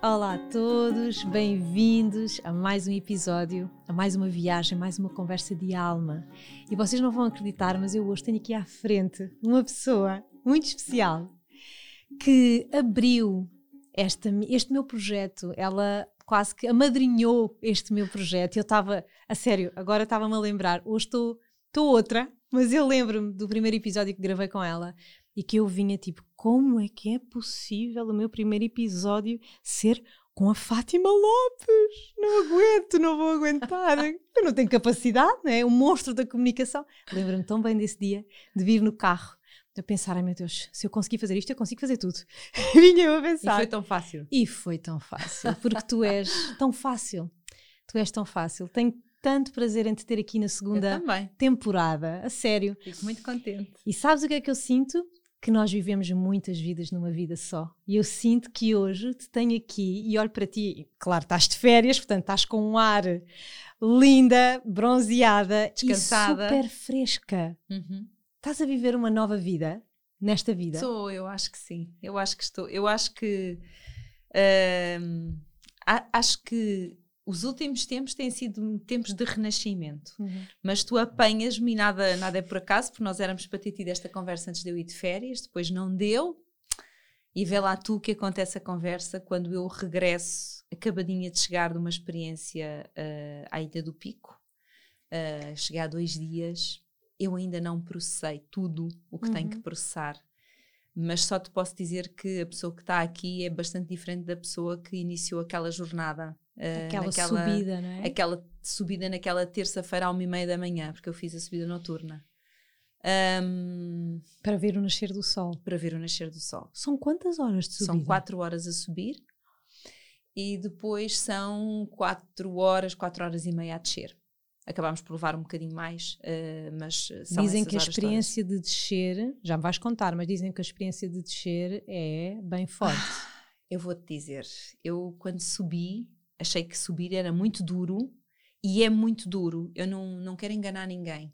Olá a todos, bem-vindos a mais um episódio, a mais uma viagem, mais uma conversa de alma. E vocês não vão acreditar, mas eu hoje tenho aqui à frente uma pessoa muito especial que abriu esta, este meu projeto. Ela quase que amadrinhou este meu projeto. Eu estava, a sério, agora estava-me a lembrar, hoje estou, outra, mas eu lembro-me do primeiro episódio que gravei com ela e que eu vinha tipo, como é que é possível o meu primeiro episódio ser com a Fátima Lopes? Não aguento, não vou aguentar. Eu não tenho capacidade, não é? O monstro da comunicação. Lembro-me tão bem desse dia de vir no carro a pensar, ai meu Deus, se eu conseguir fazer isto, eu consigo fazer tudo. Vinha eu a pensar. E foi tão fácil. E foi tão fácil, porque tu és tão fácil. Tu és tão fácil. Tenho tanto prazer em te ter aqui na segunda temporada, a sério. Fico muito contente. E sabes o que é que eu sinto? Que nós vivemos muitas vidas numa vida só. E eu sinto que hoje te tenho aqui e olho para ti, claro, estás de férias, portanto estás com um ar linda, bronzeada, descansada, e super fresca. Uhum. Estás a viver uma nova vida nesta vida? Sou, eu acho que sim. Eu acho que estou. Eu acho que. Uh, acho que os últimos tempos têm sido tempos de renascimento, uhum. mas tu apanhas-me e nada, nada é por acaso, porque nós éramos para ter tido esta conversa antes de eu ir de férias, depois não deu, e vê lá tu o que acontece a conversa quando eu regresso, acabadinha de chegar de uma experiência uh, à Ilha do Pico, uh, cheguei há dois dias, eu ainda não processei tudo o que uhum. tenho que processar, mas só te posso dizer que a pessoa que está aqui é bastante diferente da pessoa que iniciou aquela jornada aquela naquela, subida, não é? Aquela subida naquela terça-feira à uma e meia da manhã, porque eu fiz a subida noturna. Um, para ver o nascer do sol. Para ver o nascer do sol. São quantas horas de subida? São quatro horas a subir e depois são quatro horas, quatro horas e meia a descer. Acabámos por levar um bocadinho mais, uh, mas Dizem que a experiência todas. de descer, já me vais contar, mas dizem que a experiência de descer é bem forte. Ah, eu vou-te dizer, eu quando subi, achei que subir era muito duro e é muito duro. Eu não, não quero enganar ninguém.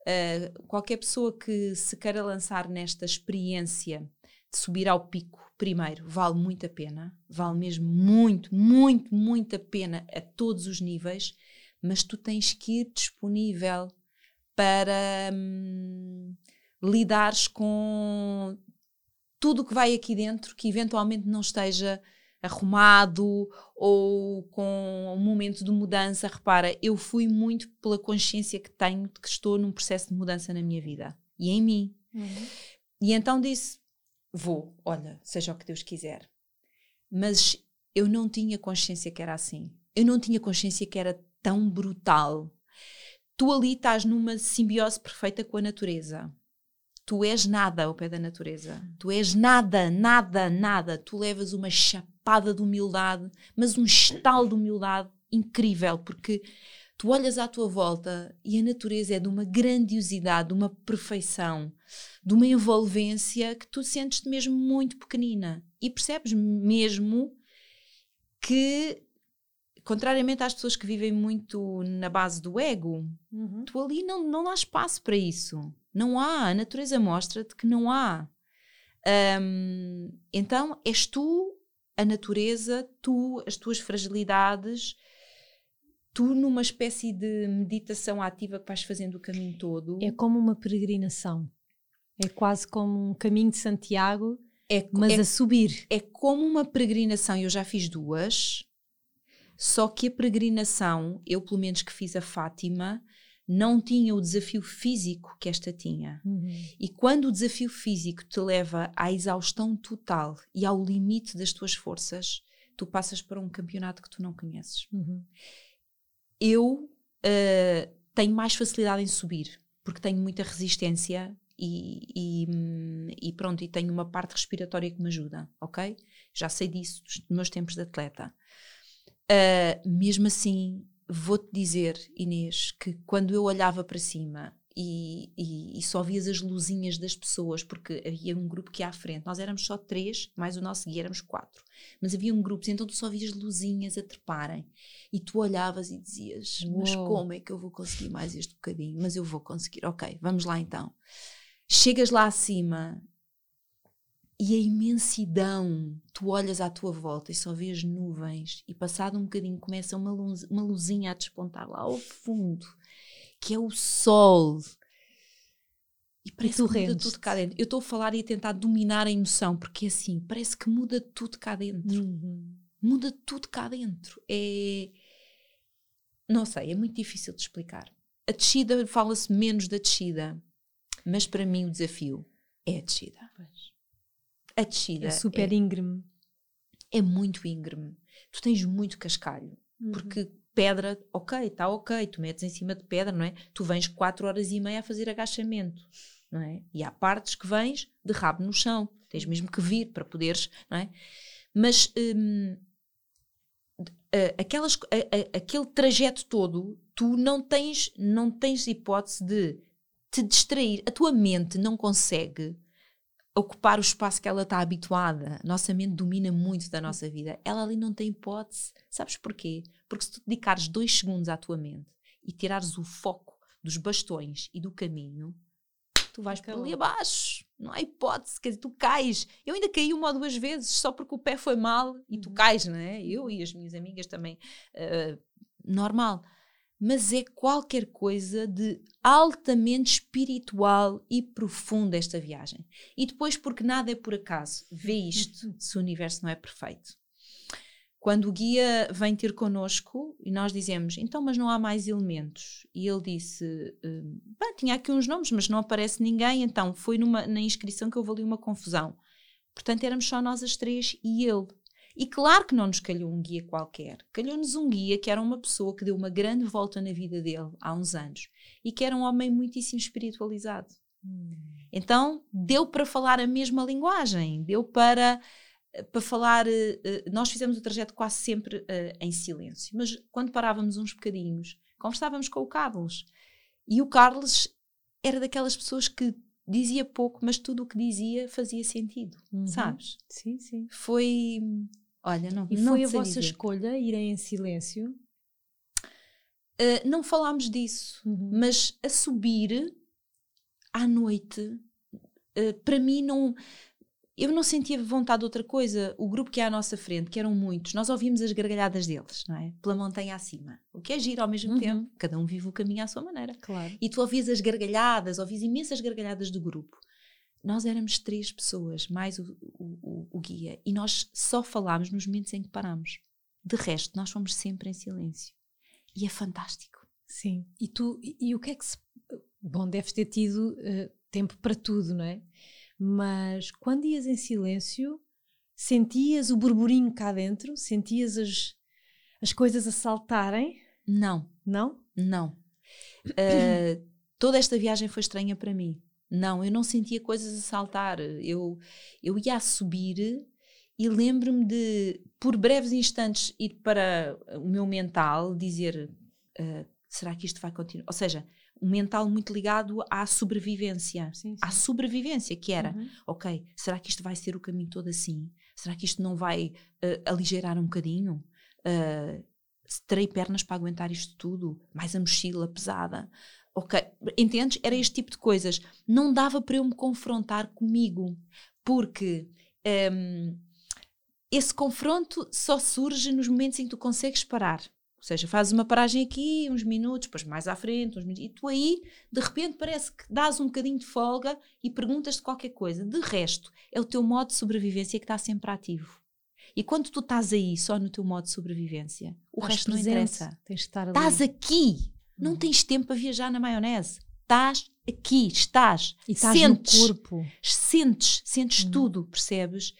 Uh, qualquer pessoa que se queira lançar nesta experiência de subir ao pico, primeiro, vale muito a pena, vale mesmo muito, muito, muito a pena a todos os níveis, mas tu tens que ir disponível para hum, lidares com tudo o que vai aqui dentro que eventualmente não esteja arrumado ou com um momento de mudança. Repara, eu fui muito pela consciência que tenho de que estou num processo de mudança na minha vida e em mim. Uhum. E então disse: Vou, olha, seja o que Deus quiser. Mas eu não tinha consciência que era assim. Eu não tinha consciência que era tão brutal. Tu ali estás numa simbiose perfeita com a natureza. Tu és nada ao pé da natureza. Tu és nada, nada, nada. Tu levas uma chapada de humildade, mas um estalo de humildade incrível, porque tu olhas à tua volta e a natureza é de uma grandiosidade, de uma perfeição, de uma envolvência que tu sentes-te mesmo muito pequenina e percebes mesmo que contrariamente às pessoas que vivem muito na base do ego, uhum. tu ali não, não há espaço para isso. Não há. A natureza mostra-te que não há. Um, então, és tu, a natureza, tu, as tuas fragilidades, tu numa espécie de meditação ativa que vais fazendo o caminho todo. É como uma peregrinação. É quase como um caminho de Santiago, é, mas é, a subir. É como uma peregrinação. Eu já fiz duas. Só que a peregrinação, eu pelo menos que fiz a Fátima, não tinha o desafio físico que esta tinha. Uhum. E quando o desafio físico te leva à exaustão total e ao limite das tuas forças, tu passas para um campeonato que tu não conheces. Uhum. Eu uh, tenho mais facilidade em subir, porque tenho muita resistência e, e, hum, e, pronto, e tenho uma parte respiratória que me ajuda, ok? Já sei disso dos meus tempos de atleta. Uh, mesmo assim, vou-te dizer, Inês, que quando eu olhava para cima e, e, e, só vias as luzinhas das pessoas, porque havia um grupo que ia à frente, nós éramos só três, mais o nosso guia éramos quatro, mas havia um grupo, então tu só vias luzinhas a treparem e tu olhavas e dizias: Uou. Mas como é que eu vou conseguir mais este bocadinho? Mas eu vou conseguir, ok, vamos lá então. Chegas lá acima e a imensidão, tu olhas à tua volta e só vês nuvens, e passado um bocadinho começa uma, luz, uma luzinha a despontar lá ao fundo, que é o sol. E parece e que muda tudo cá dentro. Eu estou a falar e a tentar dominar a emoção, porque assim, parece que muda tudo cá dentro. Uhum. Muda tudo cá dentro. É. Não sei, é muito difícil de explicar. A descida, fala-se menos da descida, mas para mim o desafio é a descida. Pois a descida é super é, íngreme. É muito íngreme. Tu tens muito cascalho. Uhum. Porque pedra, ok, está ok, tu metes em cima de pedra, não é? Tu vens 4 horas e meia a fazer agachamento, não é? E há partes que vens de rabo no chão, tens mesmo que vir para poderes, não é? Mas hum, aquelas, a, a, aquele trajeto todo, tu não tens, não tens hipótese de te distrair. A tua mente não consegue ocupar o espaço que ela está habituada. Nossa mente domina muito da nossa vida. Ela ali não tem hipótese. Sabes porquê? Porque se tu dedicares dois segundos à tua mente e tirares o foco dos bastões e do caminho, tu vais para ali abaixo. Não há hipótese, quer dizer, tu cais. Eu ainda caí uma ou duas vezes só porque o pé foi mal e tu uhum. cais, não é? Eu e as minhas amigas também. Uh, normal mas é qualquer coisa de altamente espiritual e profunda esta viagem. E depois, porque nada é por acaso, vê isto se o universo não é perfeito. Quando o guia vem ter connosco e nós dizemos, então, mas não há mais elementos. E ele disse, hum, tinha aqui uns nomes, mas não aparece ninguém. Então, foi numa, na inscrição que houve ali uma confusão. Portanto, éramos só nós as três e ele. E claro que não nos calhou um guia qualquer. Calhou-nos um guia que era uma pessoa que deu uma grande volta na vida dele há uns anos e que era um homem muitíssimo espiritualizado. Hum. Então deu para falar a mesma linguagem, deu para para falar. Uh, nós fizemos o trajeto quase sempre em silêncio, mas quando parávamos uns bocadinhos, conversávamos com o Carlos. E o Carlos era daquelas pessoas que dizia pouco, mas tudo o que dizia fazia sentido, uhum. sabes? Sim, sim. Foi. Olha, não E não foi a vossa dizer. escolha irem em silêncio? Uh, não falámos disso, uhum. mas a subir à noite, uh, para mim não eu não sentia vontade de outra coisa. O grupo que é à nossa frente, que eram muitos, nós ouvimos as gargalhadas deles, não é? Pela montanha acima. O que é giro ao mesmo uhum. tempo. Cada um vive o caminho à sua maneira. Claro. E tu ouvias as gargalhadas, ouvias imensas gargalhadas do grupo. Nós éramos três pessoas, mais o, o, o guia, e nós só falámos nos momentos em que parámos. De resto, nós fomos sempre em silêncio. E é fantástico. Sim. E tu, e, e o que é que se. Bom, deves ter tido uh, tempo para tudo, não é? Mas quando ias em silêncio, sentias o burburinho cá dentro? Sentias as, as coisas a saltarem? Não. Não? Não. Uh, toda esta viagem foi estranha para mim. Não, eu não sentia coisas a saltar. Eu, eu ia a subir e lembro-me de, por breves instantes, ir para o meu mental, dizer: uh, será que isto vai continuar? Ou seja, um mental muito ligado à sobrevivência. Sim, sim. À sobrevivência, que era, uhum. ok, será que isto vai ser o caminho todo assim? Será que isto não vai uh, aligerar um bocadinho? Uh, terei pernas para aguentar isto tudo? Mais a mochila pesada? Ok, entendes? Era este tipo de coisas. Não dava para eu me confrontar comigo, porque um, esse confronto só surge nos momentos em que tu consegues parar. Ou seja, fazes uma paragem aqui, uns minutos, depois mais à frente, uns minutos, e tu aí, de repente, parece que dás um bocadinho de folga e perguntas-te qualquer coisa. De resto, é o teu modo de sobrevivência que está sempre ativo. E quando tu estás aí, só no teu modo de sobrevivência, o estás resto não interessa. Tens de estar ali. Estás aqui. Não uhum. tens tempo para viajar na maionese. Estás aqui, estás. E estás sentes, no corpo. Sentes, sentes uhum. tudo, percebes?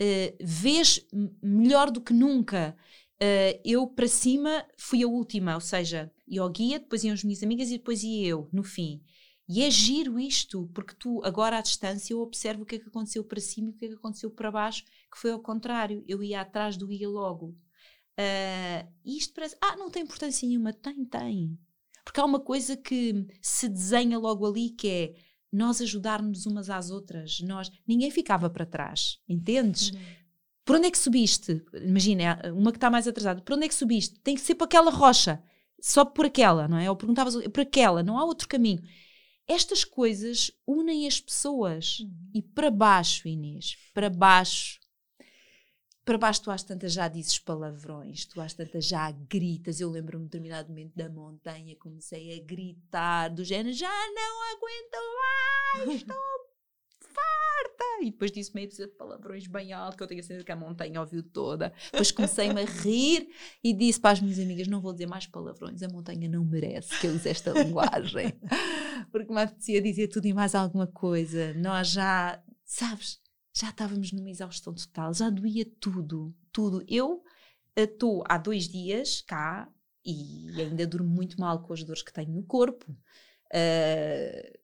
Uh, vês melhor do que nunca. Uh, eu para cima fui a última, ou seja, ia ao guia, depois iam as minhas amigas e depois ia eu, no fim. E é giro isto, porque tu, agora à distância, eu observo o que é que aconteceu para cima e o que é que aconteceu para baixo, que foi ao contrário. Eu ia atrás do guia logo. Uh, e isto parece, ah, não tem importância nenhuma. Tem, tem. Porque há uma coisa que se desenha logo ali que é nós ajudarmos umas às outras. Nós, ninguém ficava para trás, entendes? Uhum. Por onde é que subiste? Imagina, uma que está mais atrasada. Por onde é que subiste? Tem que ser para aquela rocha. Só por aquela, não é? Ou perguntavas por aquela, não há outro caminho. Estas coisas unem as pessoas. Uhum. E para baixo, Inês, para baixo, para baixo tu às tantas já dizes palavrões, tu às tantas já gritas. Eu lembro-me de determinado momento da montanha, comecei a gritar, do género, já não aguento mais, estou farta! E depois disse meio de palavrões bem alto, que eu tenho a certeza que a montanha ouviu toda. Depois comecei-me a rir e disse para as minhas amigas, não vou dizer mais palavrões, a montanha não merece que eu use esta linguagem. Porque me apetecia dizer tudo e mais alguma coisa. Nós já, sabes já estávamos numa exaustão total, já doía tudo, tudo. Eu estou há dois dias cá e ainda durmo muito mal com as dores que tenho no corpo, uh,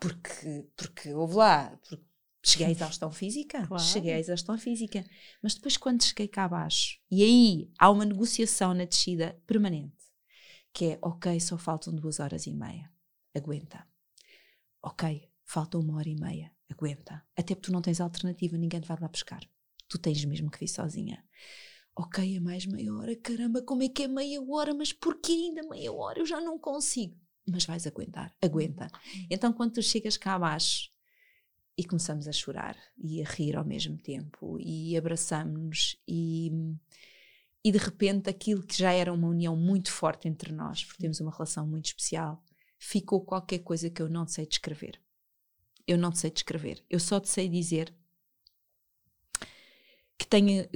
porque, porque houve lá, porque cheguei à exaustão física, claro. cheguei à exaustão física, mas depois quando cheguei cá abaixo, e aí há uma negociação na descida permanente, que é, ok, só faltam duas horas e meia, aguenta. Ok, falta uma hora e meia, aguenta. Até porque tu não tens alternativa, ninguém te vai lá buscar. Tu tens mesmo que vir sozinha. Ok, é mais meia hora, caramba, como é que é meia hora? Mas porquê ainda meia hora? Eu já não consigo. Mas vais aguentar, aguenta. Então, quando tu chegas cá abaixo e começamos a chorar e a rir ao mesmo tempo e abraçamos-nos e, e de repente aquilo que já era uma união muito forte entre nós, porque temos uma relação muito especial, ficou qualquer coisa que eu não sei descrever eu não sei descrever. Eu só te sei dizer que tenho.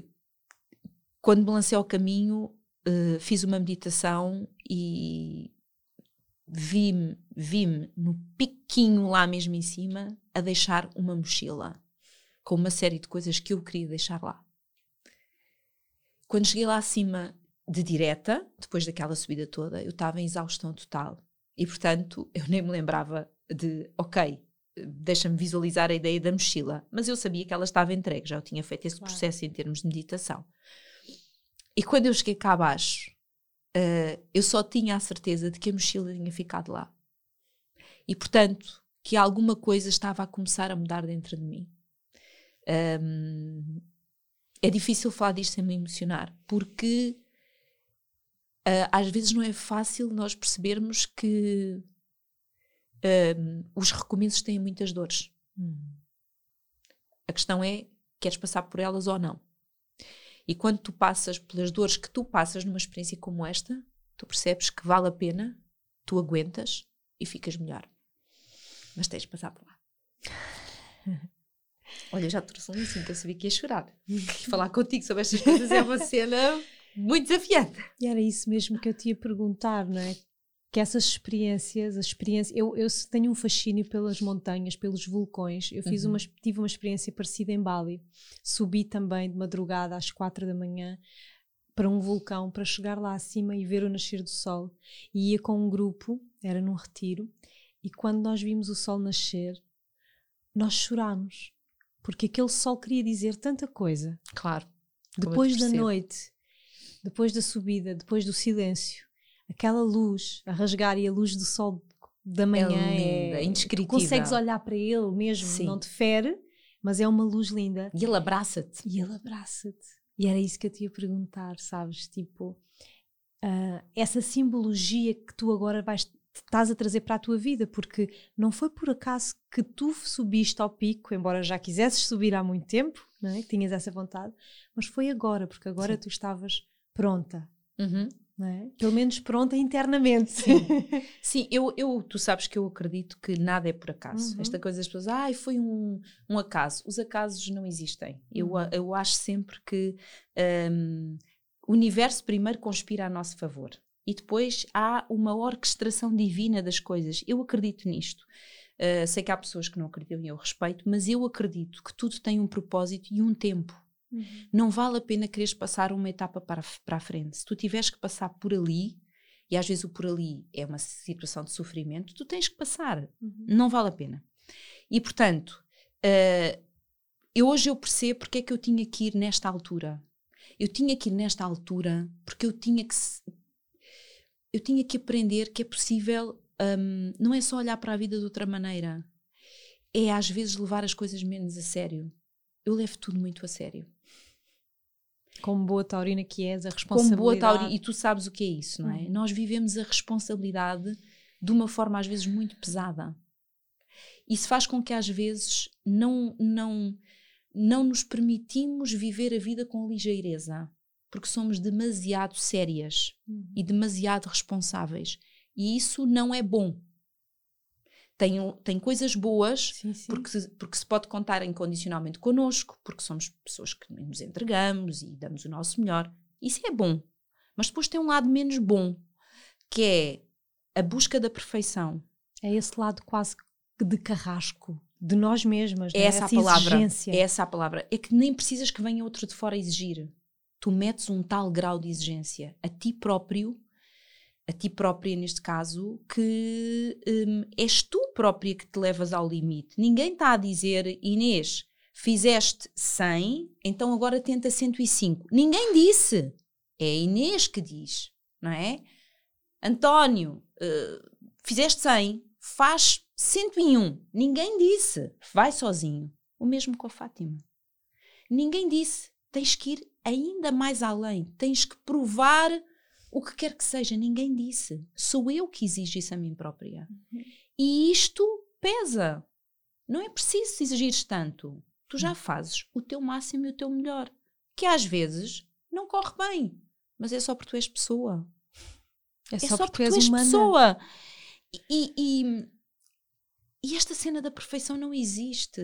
Quando me lancei ao caminho, uh, fiz uma meditação e vi-me vi no piquinho lá mesmo em cima a deixar uma mochila com uma série de coisas que eu queria deixar lá. Quando cheguei lá acima de direta, depois daquela subida toda, eu estava em exaustão total. E portanto, eu nem me lembrava de, ok, deixa-me visualizar a ideia da mochila. Mas eu sabia que ela estava entregue, já eu tinha feito esse claro. processo em termos de meditação. E quando eu cheguei cá abaixo, uh, eu só tinha a certeza de que a mochila tinha ficado lá. E portanto, que alguma coisa estava a começar a mudar dentro de mim. Um, é difícil falar disto sem me emocionar, porque uh, às vezes não é fácil nós percebermos que um, os recomeços têm muitas dores. Hum. A questão é, queres passar por elas ou não? E quando tu passas pelas dores que tu passas numa experiência como esta, tu percebes que vale a pena, tu aguentas e ficas melhor. Mas tens de passar por lá. Olha, já trouxe um assim que eu sabia que ia chorar. E falar contigo sobre estas coisas é uma cena muito desafiante. E era isso mesmo que eu te ia perguntar, não é? Que essas experiências, a experiência, eu, eu tenho um fascínio pelas montanhas, pelos vulcões. Eu fiz uhum. uma, tive uma experiência parecida em Bali. Subi também de madrugada às quatro da manhã para um vulcão para chegar lá acima e ver o nascer do sol. E ia com um grupo, era num retiro, e quando nós vimos o sol nascer, nós chorámos, porque aquele sol queria dizer tanta coisa. Claro. Depois da noite, depois da subida, depois do silêncio, aquela luz a rasgar e a luz do sol da manhã é, linda, é indescritível. Consegues olhar para ele mesmo, Sim. não te fere, mas é uma luz linda. E ele abraça-te. E ele abraça-te. E era isso que eu te ia perguntar, sabes? Tipo, uh, essa simbologia que tu agora vais estás a trazer para a tua vida, porque não foi por acaso que tu subiste ao pico, embora já quisesses subir há muito tempo, não é? tinhas essa vontade, mas foi agora, porque agora Sim. tu estavas pronta. Uhum é? Pelo menos pronta internamente. Sim, Sim eu, eu, tu sabes que eu acredito que nada é por acaso. Uhum. Esta coisa das pessoas, ah, foi um, um acaso. Os acasos não existem. Uhum. Eu, eu acho sempre que um, o universo primeiro conspira a nosso favor e depois há uma orquestração divina das coisas. Eu acredito nisto. Uh, sei que há pessoas que não acreditam e eu respeito, mas eu acredito que tudo tem um propósito e um tempo. Uhum. Não vale a pena quereres passar uma etapa para, para a frente. Se tu tiveres que passar por ali, e às vezes o por ali é uma situação de sofrimento, tu tens que passar. Uhum. Não vale a pena. E portanto, uh, eu, hoje eu percebo porque é que eu tinha que ir nesta altura. Eu tinha que ir nesta altura porque eu tinha que eu tinha que aprender que é possível, um, não é só olhar para a vida de outra maneira, é às vezes levar as coisas menos a sério. Eu levo tudo muito a sério. Como boa taurina que és, a responsabilidade. Como boa taurina, e tu sabes o que é isso, não é? Uhum. Nós vivemos a responsabilidade de uma forma às vezes muito pesada. Isso faz com que às vezes não, não, não nos permitimos viver a vida com ligeireza porque somos demasiado sérias uhum. e demasiado responsáveis. E isso não é bom. Tem, tem coisas boas, sim, sim. Porque, porque se pode contar incondicionalmente connosco, porque somos pessoas que nos entregamos e damos o nosso melhor. Isso é bom. Mas depois tem um lado menos bom, que é a busca da perfeição. É esse lado quase de carrasco de nós mesmas. É, é? essa, essa a palavra. Exigência. É essa a palavra. É que nem precisas que venha outro de fora exigir tu metes um tal grau de exigência a ti próprio, a ti própria neste caso, que um, és tu própria que te levas ao limite. Ninguém está a dizer, Inês, fizeste 100, então agora tenta 105. Ninguém disse. É a Inês que diz, não é? António, uh, fizeste 100, faz 101. Ninguém disse. Vai sozinho. O mesmo com a Fátima. Ninguém disse. Tens que ir ainda mais além. Tens que provar o que quer que seja. Ninguém disse. Sou eu que exijo isso a mim própria. Uhum. E isto pesa. Não é preciso exigir tanto. Tu já fazes o teu máximo e o teu melhor. Que às vezes não corre bem. Mas é só porque tu és pessoa. É só, é só porque, porque tu és humana. pessoa. E, e, e esta cena da perfeição não existe.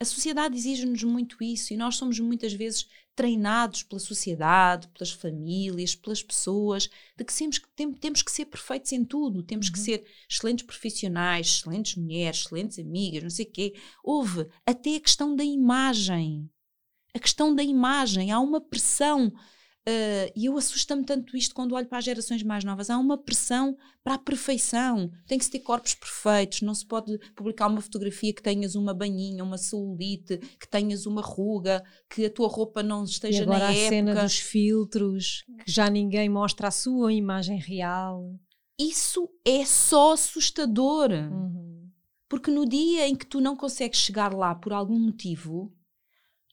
A sociedade exige-nos muito isso e nós somos muitas vezes treinados pela sociedade, pelas famílias, pelas pessoas, de que temos, temos que ser perfeitos em tudo, temos uhum. que ser excelentes profissionais, excelentes mulheres, excelentes amigas, não sei o quê. Houve até a questão da imagem. A questão da imagem. Há uma pressão Uh, e eu assusta-me tanto isto quando olho para as gerações mais novas. Há uma pressão para a perfeição. Tem que se ter corpos perfeitos. Não se pode publicar uma fotografia que tenhas uma banhinha, uma celulite, que tenhas uma ruga, que a tua roupa não esteja e agora na a época. cena dos filtros, que já ninguém mostra a sua imagem real. Isso é só assustador. Uhum. Porque no dia em que tu não consegues chegar lá por algum motivo,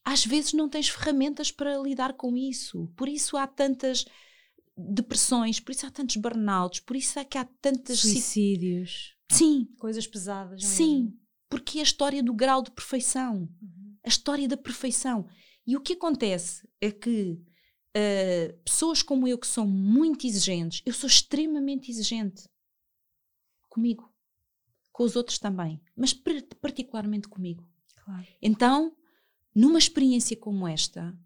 às vezes não tens ferramentas para lidar com isso. Por isso há tantas depressões, por isso há tantos burnouts, por isso é que há tantas suicídios. Sim. Coisas pesadas. Sim. Mesmo. Porque é a história do grau de perfeição. Uhum. A história da perfeição. E o que acontece é que uh, pessoas como eu, que são muito exigentes, eu sou extremamente exigente comigo, com os outros também, mas particularmente comigo. Claro. Então, numa experiência como esta,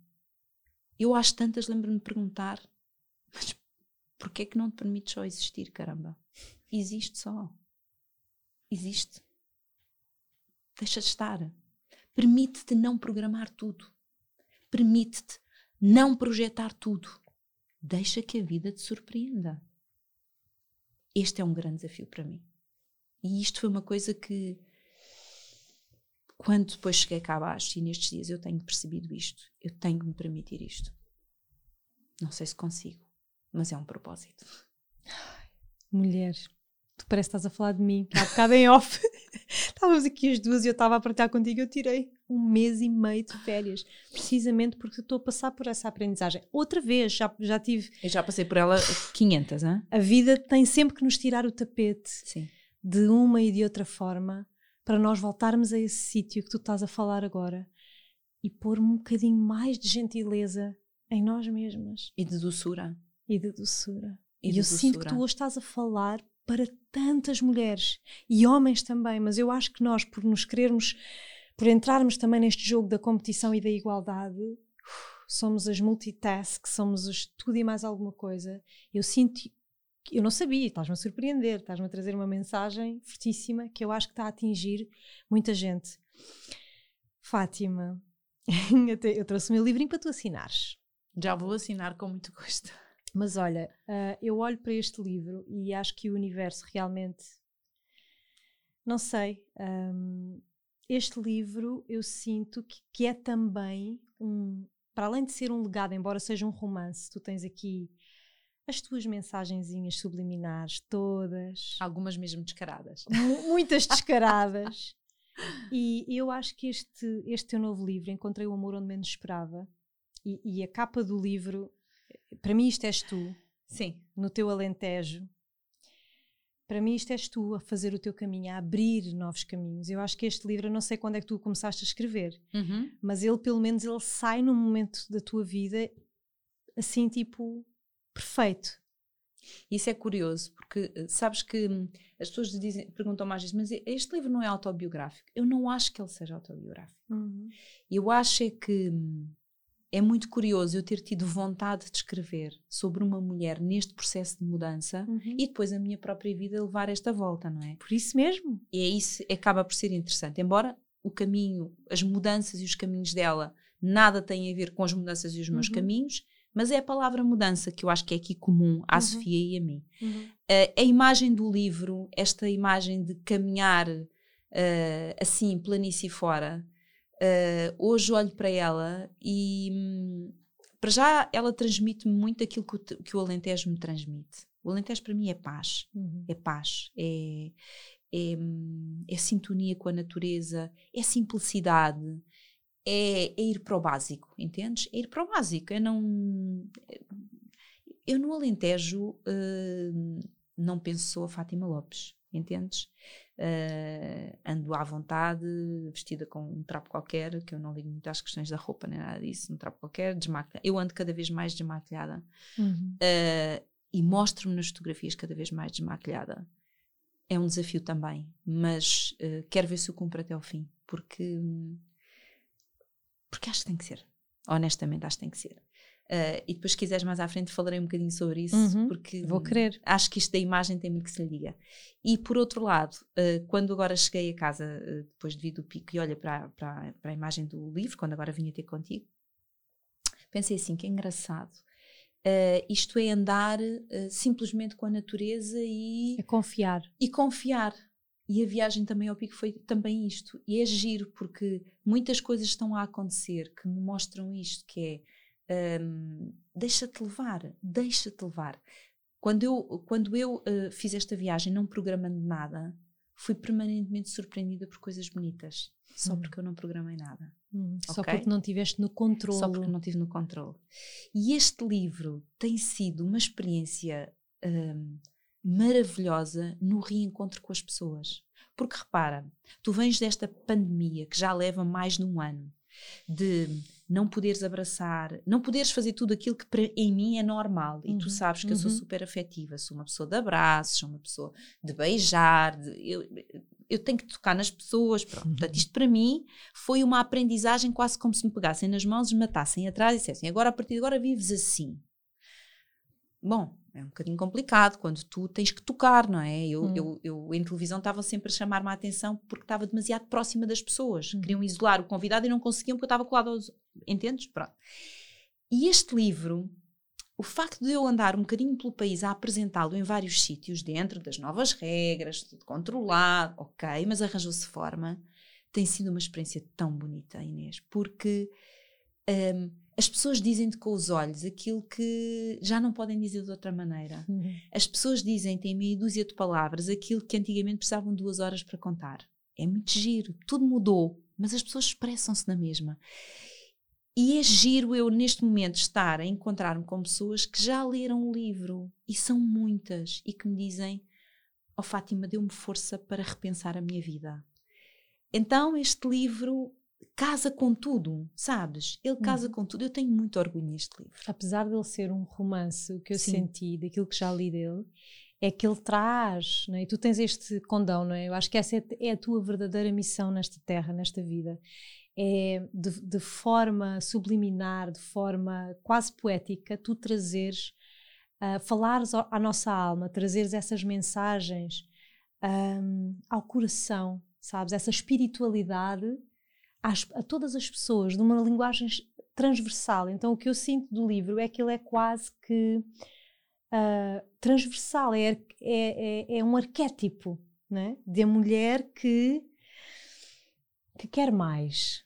eu às tantas lembro-me de perguntar: mas porquê é que não te permites só existir, caramba? Existe só. Existe. Deixa de estar. Permite-te não programar tudo. Permite-te não projetar tudo. Deixa que a vida te surpreenda. Este é um grande desafio para mim. E isto foi uma coisa que quando depois cheguei cá abaixo e nestes dias eu tenho percebido isto, eu tenho que me permitir isto. Não sei se consigo, mas é um propósito. Mulher, tu parece que estás a falar de mim. Há bocado em off. Estávamos aqui as duas e eu estava a partilhar contigo. Eu tirei um mês e meio de férias, precisamente porque estou a passar por essa aprendizagem. Outra vez, já, já tive. Eu já passei por ela 500, hein? A vida tem sempre que nos tirar o tapete Sim. de uma e de outra forma para nós voltarmos a esse sítio que tu estás a falar agora e pôr um bocadinho mais de gentileza em nós mesmas. E de doçura. E de doçura. E, e de eu doçura. sinto que tu hoje estás a falar para tantas mulheres e homens também, mas eu acho que nós, por nos querermos, por entrarmos também neste jogo da competição e da igualdade, somos as multitask, somos os tudo e mais alguma coisa. Eu sinto eu não sabia, estás-me a surpreender, estás-me a trazer uma mensagem fortíssima que eu acho que está a atingir muita gente. Fátima, eu trouxe o meu livrinho para tu assinares. Já vou assinar com muito gosto. Mas olha, uh, eu olho para este livro e acho que o universo realmente. Não sei. Este livro eu sinto que, que é também um, para além de ser um legado, embora seja um romance, tu tens aqui as tuas mensagenzinhas subliminares todas. Algumas mesmo descaradas. Muitas descaradas. e eu acho que este, este teu novo livro, Encontrei o Amor Onde Menos Esperava, e, e a capa do livro, para mim isto és tu. Sim. No teu alentejo. Para mim isto és tu a fazer o teu caminho, a abrir novos caminhos. Eu acho que este livro, eu não sei quando é que tu começaste a escrever, uhum. mas ele pelo menos ele sai num momento da tua vida assim tipo perfeito. Isso é curioso, porque eh, sabes que hum, as pessoas dizem, perguntam mais isso, mas este livro não é autobiográfico. Eu não acho que ele seja autobiográfico. Uhum. Eu acho é que hum, é muito curioso eu ter tido vontade de escrever sobre uma mulher neste processo de mudança uhum. e depois a minha própria vida levar esta volta, não é? Por isso mesmo. E é isso acaba por ser interessante. Embora o caminho, as mudanças e os caminhos dela nada têm a ver com as mudanças e os meus uhum. caminhos, mas é a palavra mudança que eu acho que é aqui comum à uhum. Sofia e a mim. Uhum. Uh, a imagem do livro, esta imagem de caminhar uh, assim, planície fora, uh, hoje olho para ela e, hum, para já, ela transmite-me muito aquilo que o, que o Alentejo me transmite. O Alentejo para mim é paz, uhum. é paz, é, é, hum, é, sintonia com a natureza, é simplicidade, é, é, ir para o básico, entendes? É ir para o básico. Eu não. Eu no Alentejo uh, não penso a Fátima Lopes, entendes? Uh, ando à vontade, vestida com um trapo qualquer, que eu não ligo muito às questões da roupa nem nada disso, um trapo qualquer, desmaquilhada. Eu ando cada vez mais desmaquilhada uhum. uh, e mostro-me nas fotografias cada vez mais desmaquilhada. É um desafio também, mas quero ver se eu cumpro até ao fim, porque. Um, porque acho que tem que ser. Honestamente, acho que tem que ser. Uh, e depois, se quiseres mais à frente, falarei um bocadinho sobre isso, uhum, porque vou querer. acho que isto da imagem tem muito que se lhe diga. E por outro lado, uh, quando agora cheguei a casa, uh, depois de vir do pico, e olha para, para, para a imagem do livro, quando agora vinha ter contigo, pensei assim: que engraçado. isto é andar simplesmente com a natureza e. É confiar. E confiar. E a viagem também ao pico foi também isto. E é giro, porque muitas coisas estão a acontecer que me mostram isto, que é um, deixa-te levar, deixa-te levar. Quando eu, quando eu uh, fiz esta viagem, não programando nada, fui permanentemente surpreendida por coisas bonitas. Só hum. porque eu não programei nada. Hum, okay? Só porque não tiveste no controle. Só porque não tive no controle. E este livro tem sido uma experiência um, maravilhosa no reencontro com as pessoas. Porque repara, tu vens desta pandemia que já leva mais de um ano, de não poderes abraçar, não poderes fazer tudo aquilo que para, em mim é normal. E tu uhum, sabes que uhum. eu sou uhum. super afetiva, sou uma pessoa de abraços, sou uma pessoa de beijar, de, eu, eu tenho que tocar nas pessoas. Pronto. Portanto, uhum. isto para mim foi uma aprendizagem quase como se me pegassem nas mãos, me matassem atrás e dissessem: agora a partir de agora vives assim. Bom, é um bocadinho complicado quando tu tens que tocar, não é? Eu, hum. eu, eu em televisão estava sempre a chamar-me a atenção porque estava demasiado próxima das pessoas. Hum. Queriam isolar o convidado e não conseguiam porque eu estava colado aos. Entendes? Pronto. E este livro, o facto de eu andar um bocadinho pelo país a apresentá-lo em vários sítios, dentro das novas regras, tudo controlado, ok, mas arranjou-se forma, tem sido uma experiência tão bonita, Inês, porque. Um, as pessoas dizem-te com os olhos aquilo que já não podem dizer de outra maneira. Uhum. As pessoas dizem-te em meia dúzia de palavras aquilo que antigamente precisavam duas horas para contar. É muito giro, tudo mudou, mas as pessoas expressam-se na mesma. E é giro eu, neste momento, estar a encontrar-me com pessoas que já leram o livro, e são muitas, e que me dizem: Oh Fátima, deu-me força para repensar a minha vida. Então, este livro casa com tudo, sabes? Ele casa uhum. com tudo. Eu tenho muito orgulho neste livro. Apesar de ele ser um romance, o que eu Sim. senti daquilo que já li dele é que ele traz, não é? e tu tens este condão, não é? Eu acho que essa é, é a tua verdadeira missão nesta terra, nesta vida. É de, de forma subliminar, de forma quase poética, tu trazeres, uh, falares à nossa alma, trazeres essas mensagens um, ao coração, sabes? Essa espiritualidade às, a todas as pessoas, numa linguagem transversal. Então, o que eu sinto do livro é que ele é quase que uh, transversal, é, é, é, é, um arquétipo né? de a mulher que, que quer mais,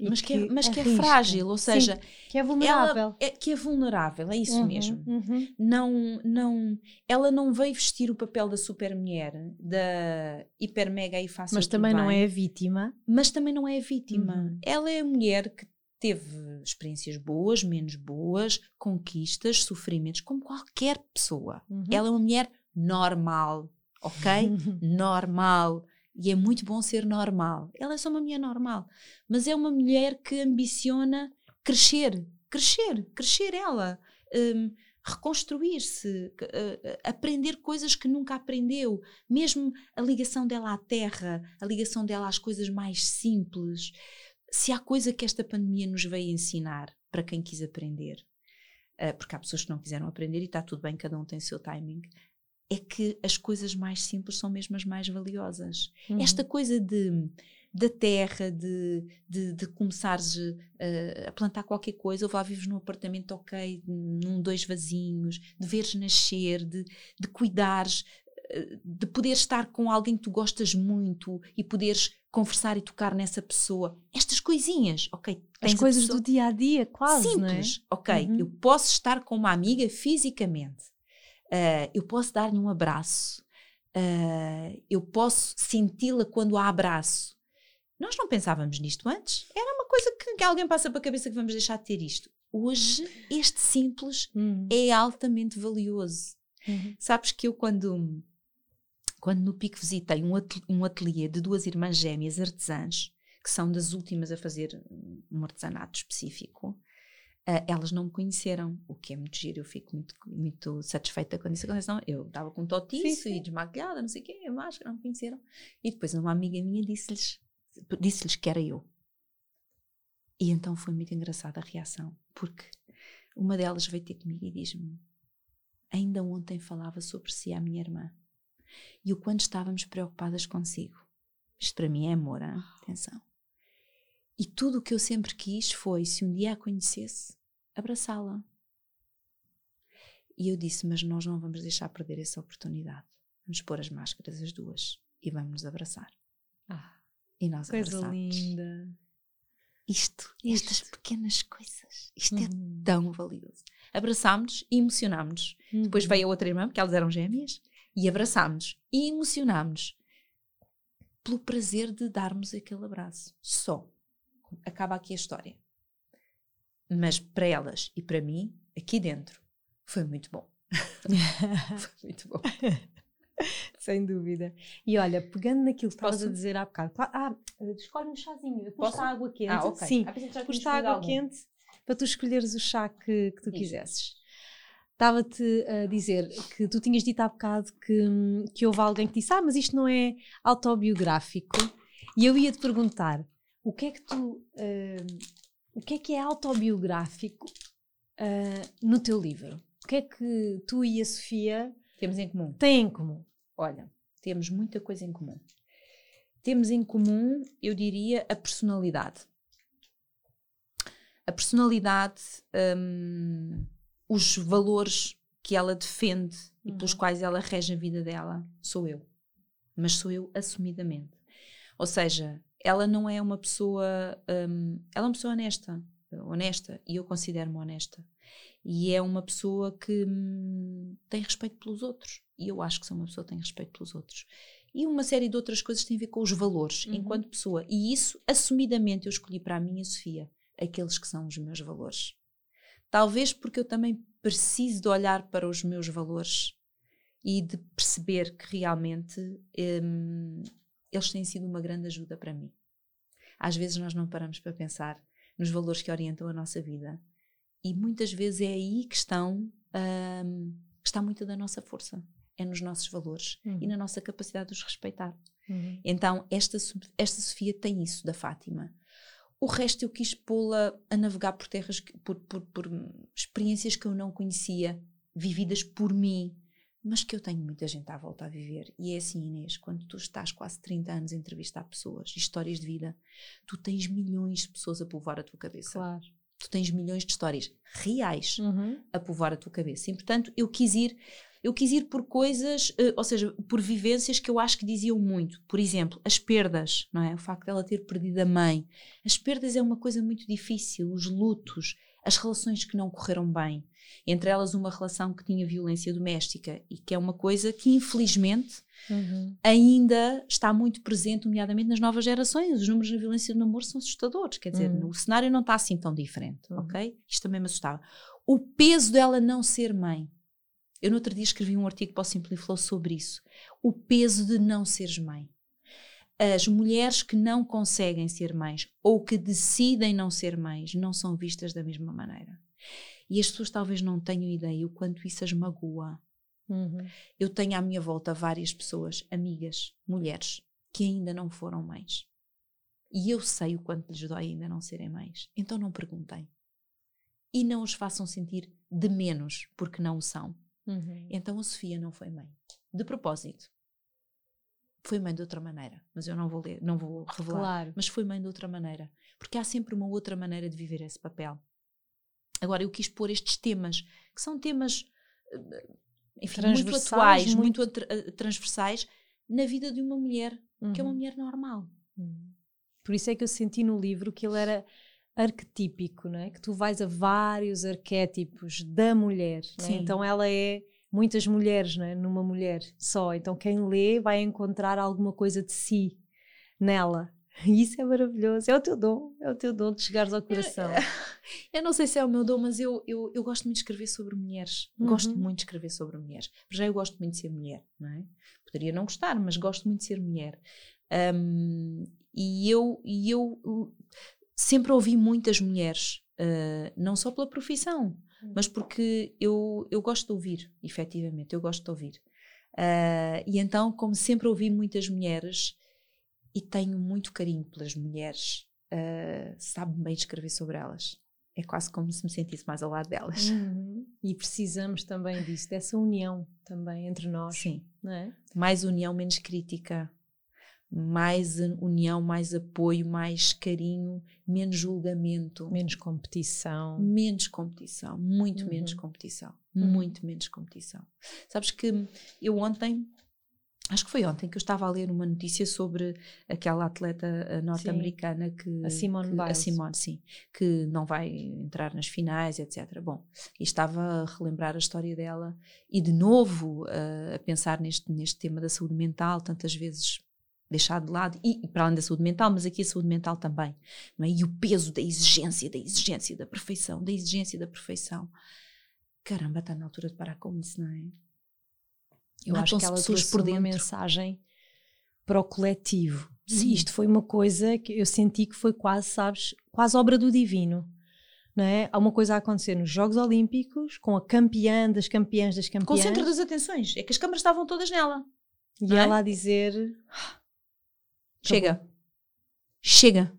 mas que, é, mas que é frágil, ou seja, Sim, que é vulnerável. É, que é vulnerável, é isso uhum, mesmo. Uhum. Não, não, ela não veio vestir o papel da super mulher, da hiper mega e fácil. Mas também bem, não é a vítima. Mas também não é a vítima. Uhum. Ela é a mulher que teve experiências boas, menos boas, conquistas, sofrimentos, como qualquer pessoa. Uhum. Ela é uma mulher normal, ok? normal e é muito bom ser normal. Ela é só uma mulher normal, mas é uma mulher que ambiciona crescer, crescer, crescer ela, um, reconstruir-se, uh, aprender coisas que nunca aprendeu, mesmo a ligação dela à terra, a ligação dela às coisas mais simples. Se há coisa que esta pandemia nos veio ensinar para quem quis aprender, uh, porque há pessoas que não quiseram aprender e está tudo bem, cada um tem o seu timing, é que as coisas mais simples são mesmo as mais valiosas. Uhum. Esta coisa de da terra, de, de, de começares uh, a plantar qualquer coisa, ou lá vives num apartamento ok, num dois vasinhos, de veres nascer, de, de cuidares, uh, de poderes estar com alguém que tu gostas muito e poderes conversar e tocar nessa pessoa. Estas coisinhas, ok? As coisas pessoa... do dia a dia, quase. Simples, é? ok. Uhum. Eu posso estar com uma amiga fisicamente Uh, eu posso dar-lhe um abraço. Uh, eu posso senti-la quando a abraço. Nós não pensávamos nisto antes. Era uma coisa que, que alguém passa para a cabeça que vamos deixar de ter isto. Hoje, este simples uhum. é altamente valioso. Uhum. Sabes que eu, quando, quando no Pico visitei um, ateliê, um ateliê de duas irmãs gêmeas artesãs, que são das últimas a fazer um artesanato específico, Uh, elas não me conheceram, o que é muito giro, eu fico muito, muito satisfeita quando isso acontece. Não, eu estava com totiço sim, sim. e desmaquilhada, não sei o quê, máscara, não me conheceram. E depois uma amiga minha disse-lhes disse-lhes que era eu. E então foi muito engraçada a reação, porque uma delas veio ter comigo e diz-me: Ainda ontem falava sobre si a minha irmã. E o quanto estávamos preocupadas consigo. Isto para mim é amor, hein? atenção. E tudo o que eu sempre quis foi, se um dia a conhecesse, abraçá-la. E eu disse: Mas nós não vamos deixar perder essa oportunidade. Vamos pôr as máscaras, as duas, e vamos nos abraçar. Ah, e nós coisa abraçamos. linda. Isto, Isto, estas pequenas coisas, isto é uhum. é tão valioso. Abraçámos-nos e emocionámos-nos. Uhum. Depois veio a outra irmã, porque elas eram gêmeas, e abraçámos-nos e emocionámos-nos pelo prazer de darmos aquele abraço. Só. Acaba aqui a história. Mas para elas e para mim, aqui dentro, foi muito bom. foi muito bom. Sem dúvida. E olha, pegando naquilo que estavas a dizer há bocado, ah, escolhe um chazinho, eu pus água quente. Ah, okay. Sim, pus água algum. quente para tu escolheres o chá que, que tu Isso. quisesses. Estava-te a dizer que tu tinhas dito há bocado que, que houve alguém que disse: Ah, mas isto não é autobiográfico. E eu ia te perguntar: o que é que tu. Uh, o que é que é autobiográfico uh, no teu livro? O que é que tu e a Sofia temos em comum? Têm em comum? Olha, temos muita coisa em comum. Temos em comum, eu diria, a personalidade. A personalidade, um, os valores que ela defende uhum. e pelos uhum. quais ela rege a vida dela, sou eu. Mas sou eu assumidamente. Ou seja, ela não é uma pessoa. Um, ela é uma pessoa honesta. Honesta. E eu considero-me honesta. E é uma pessoa que hum, tem respeito pelos outros. E eu acho que sou uma pessoa que tem respeito pelos outros. E uma série de outras coisas têm a ver com os valores uhum. enquanto pessoa. E isso, assumidamente, eu escolhi para a minha Sofia aqueles que são os meus valores. Talvez porque eu também preciso de olhar para os meus valores e de perceber que realmente hum, eles têm sido uma grande ajuda para mim. Às vezes nós não paramos para pensar nos valores que orientam a nossa vida e muitas vezes é aí que estão um, está muita da nossa força é nos nossos valores uhum. e na nossa capacidade de os respeitar. Uhum. Então esta esta Sofia tem isso da Fátima. O resto eu quis pô-la a navegar por terras, por, por, por experiências que eu não conhecia, vividas por mim, mas que eu tenho muita gente à volta a viver. E é assim, Inês, quando tu estás quase 30 anos a entrevistar pessoas, histórias de vida, tu tens milhões de pessoas a povoar a tua cabeça. Claro. Tu tens milhões de histórias reais uhum. a povoar a tua cabeça. E, portanto, eu quis ir eu quis ir por coisas, uh, ou seja, por vivências que eu acho que diziam muito. Por exemplo, as perdas, não é? O facto dela ter perdido a mãe. As perdas é uma coisa muito difícil, os lutos, as relações que não correram bem. Entre elas, uma relação que tinha violência doméstica e que é uma coisa que, infelizmente, uhum. ainda está muito presente, nomeadamente nas novas gerações. Os números de violência do namoro são assustadores. Quer dizer, uhum. o cenário não está assim tão diferente, uhum. ok? Isto também me assustava. O peso dela não ser mãe. Eu, no outro dia, escrevi um artigo para o Simpliflow sobre isso. O peso de não seres mãe. As mulheres que não conseguem ser mães ou que decidem não ser mães não são vistas da mesma maneira. E as pessoas talvez não tenham ideia o quanto isso as magoa. Uhum. Eu tenho à minha volta várias pessoas, amigas, mulheres, que ainda não foram mães. E eu sei o quanto lhes dói ainda não serem mães. Então não perguntem. E não os façam sentir de menos porque não o são. Uhum. Então a Sofia não foi mãe. De propósito. Foi mãe de outra maneira, mas eu não vou ler, não vou revelar. Claro. Mas foi mãe de outra maneira, porque há sempre uma outra maneira de viver esse papel. Agora eu quis pôr estes temas, que são temas eh, enfim, muito atuais, muito, muito eh, transversais na vida de uma mulher, uhum. que é uma uhum. mulher normal. Uhum. Por isso é que eu senti no livro que ele era arquetípico, não é? Que tu vais a vários arquétipos da mulher. É? Então ela é muitas mulheres, não é? Numa mulher só. Então quem lê vai encontrar alguma coisa de si nela. E isso é maravilhoso. É o teu dom. É o teu dom de chegares ao coração. Eu, eu não sei se é o meu dom, mas eu, eu, eu gosto muito de escrever sobre mulheres. Uhum. Gosto muito de escrever sobre mulheres. Já eu gosto muito de ser mulher, não é? Poderia não gostar, mas gosto muito de ser mulher. Um, e eu, e eu sempre ouvi muitas mulheres, uh, não só pela profissão. Mas porque eu, eu gosto de ouvir, efetivamente, eu gosto de ouvir. Uh, e então, como sempre ouvi muitas mulheres e tenho muito carinho pelas mulheres, uh, sabe bem escrever sobre elas. É quase como se me sentisse mais ao lado delas. Uhum. E precisamos também disso, dessa união também entre nós. Sim. É? Mais união, menos crítica mais união, mais apoio, mais carinho, menos julgamento. Menos competição. Menos competição, muito uhum. menos competição. Uhum. Muito menos competição. Sabes que eu ontem, acho que foi ontem, que eu estava a ler uma notícia sobre aquela atleta eh, norte-americana que. A Simone que, Biles. A Simone, sim. Que não vai entrar nas finais, etc. Bom, e estava a relembrar a história dela e de novo uh, a pensar neste, neste tema da saúde mental, tantas vezes deixado de lado, e, e, para além da saúde mental, mas aqui a saúde mental também, não é? E o peso da exigência, da exigência da perfeição, da exigência da perfeição. Caramba, está na altura de parar com isso, não é? Eu acho que ela pessoas por dentro. uma mensagem para o coletivo. Sim. Isto foi uma coisa que eu senti que foi quase, sabes, quase obra do divino. Não é? Há uma coisa a acontecer nos Jogos Olímpicos, com a campeã das campeãs das campeãs. Com o centro das atenções. É que as câmaras estavam todas nela. E ela é? a dizer Chega. Chega.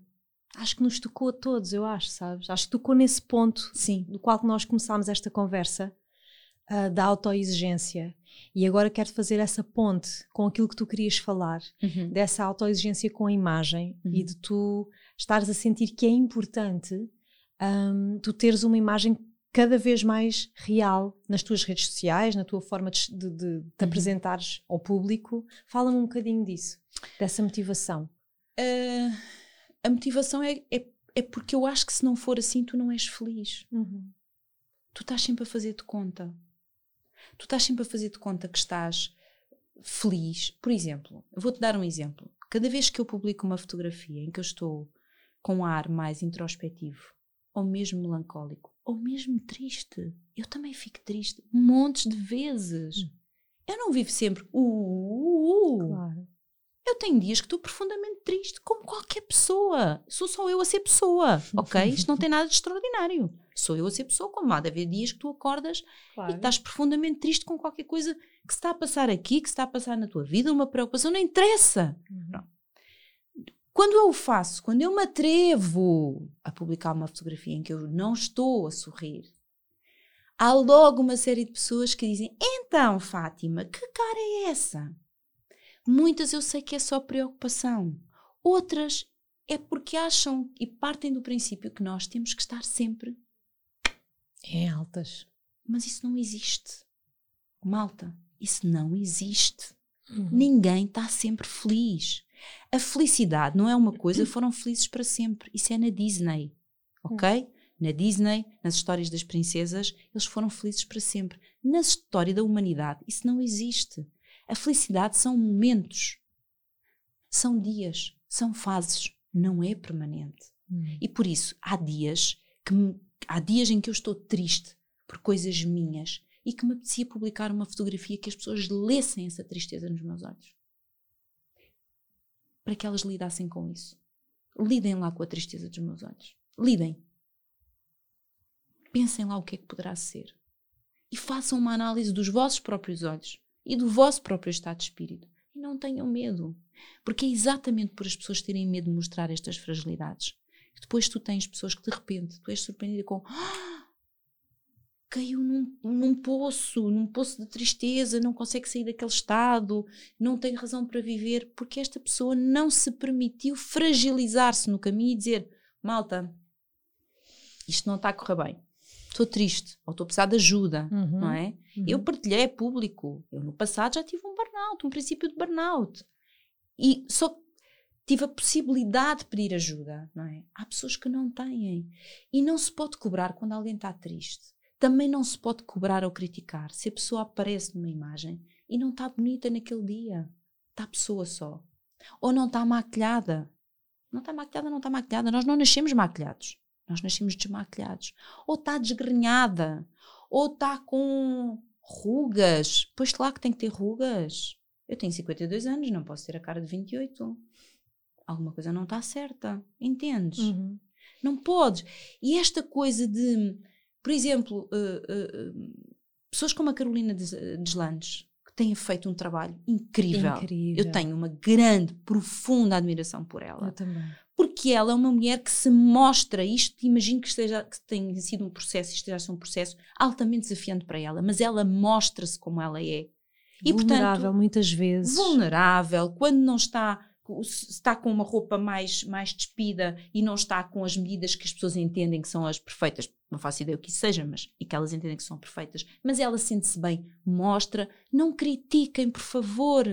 Acho que nos tocou a todos, eu acho, sabes? Acho que tocou nesse ponto Sim. do qual nós começámos esta conversa uh, da autoexigência. E agora quero fazer essa ponte com aquilo que tu querias falar, uhum. dessa autoexigência com a imagem uhum. e de tu estares a sentir que é importante um, tu teres uma imagem cada vez mais real nas tuas redes sociais, na tua forma de, de, de te uhum. apresentares ao público. Fala-me um bocadinho disso, dessa motivação. Uh, a motivação é, é, é, porque eu acho que se não for assim, tu não és feliz. Uhum. Tu estás sempre a fazer-te conta. Tu estás sempre a fazer-te conta que estás feliz. Por exemplo, eu vou-te dar um exemplo. Cada vez que eu publico uma fotografia em que eu estou com um ar mais introspectivo ou mesmo melancólico, ou mesmo triste. Eu também fico triste montes de vezes. Hum. Eu não vivo sempre. Uh, uh, uh. Claro. Eu tenho dias que estou profundamente triste, como qualquer pessoa. Sou só eu a ser pessoa, ok? Isto não tem nada de extraordinário. Sou eu a ser pessoa, como há de haver dias que tu acordas claro. e estás profundamente triste com qualquer coisa que se está a passar aqui, que se está a passar na tua vida, uma preocupação, não interessa. Uhum. Quando eu o faço, quando eu me atrevo a publicar uma fotografia em que eu não estou a sorrir, há logo uma série de pessoas que dizem: Então, Fátima, que cara é essa? Muitas eu sei que é só preocupação, outras é porque acham e partem do princípio que nós temos que estar sempre em altas. Mas isso não existe. Malta, isso não existe. Uhum. Ninguém está sempre feliz. A felicidade não é uma coisa, foram felizes para sempre. Isso é na Disney, ok? Na Disney, nas histórias das princesas, eles foram felizes para sempre. Na história da humanidade, isso não existe. A felicidade são momentos, são dias, são fases, não é permanente. Uhum. E por isso, há dias que me, há dias em que eu estou triste por coisas minhas e que me apetecia publicar uma fotografia que as pessoas lessem essa tristeza nos meus olhos. Para que elas lidassem com isso. Lidem lá com a tristeza dos meus olhos. Lidem. Pensem lá o que é que poderá ser. E façam uma análise dos vossos próprios olhos e do vosso próprio estado de espírito. E não tenham medo. Porque é exatamente por as pessoas terem medo de mostrar estas fragilidades que depois tu tens pessoas que de repente tu és surpreendida com. Ah, caiu num, num poço, num poço de tristeza, não consegue sair daquele estado, não tem razão para viver, porque esta pessoa não se permitiu fragilizar-se no caminho e dizer: Malta, isto não está a correr bem, estou triste, ou estou a precisar de ajuda, uhum, não é? Uhum. Eu partilhei, é público. Eu no passado já tive um burnout, um princípio de burnout. E só tive a possibilidade de pedir ajuda, não é? Há pessoas que não têm. E não se pode cobrar quando alguém está triste também não se pode cobrar ou criticar se a pessoa aparece numa imagem e não está bonita naquele dia. Está a pessoa só. Ou não está maquilhada. Não está maquilhada, não está maquilhada. Nós não nascemos maquilhados. Nós nascemos desmaquilhados. Ou está desgrenhada. Ou está com rugas. Pois claro que tem que ter rugas. Eu tenho 52 anos, não posso ter a cara de 28. Alguma coisa não está certa. Entendes? Uhum. Não podes. E esta coisa de por exemplo, uh, uh, pessoas como a Carolina Deslandes, que têm feito um trabalho incrível. incrível. Eu tenho uma grande, profunda admiração por ela. Eu também. Porque ela é uma mulher que se mostra isto, imagino que, esteja, que tenha sido um processo, esteja a ser um processo altamente desafiante para ela, mas ela mostra-se como ela é. E, vulnerável portanto, muitas vezes. Vulnerável, quando não está está com uma roupa mais, mais despida e não está com as medidas que as pessoas entendem que são as perfeitas, não faço ideia o que isso seja, mas e que elas entendem que são perfeitas, mas ela sente-se bem, mostra, não critiquem, por favor.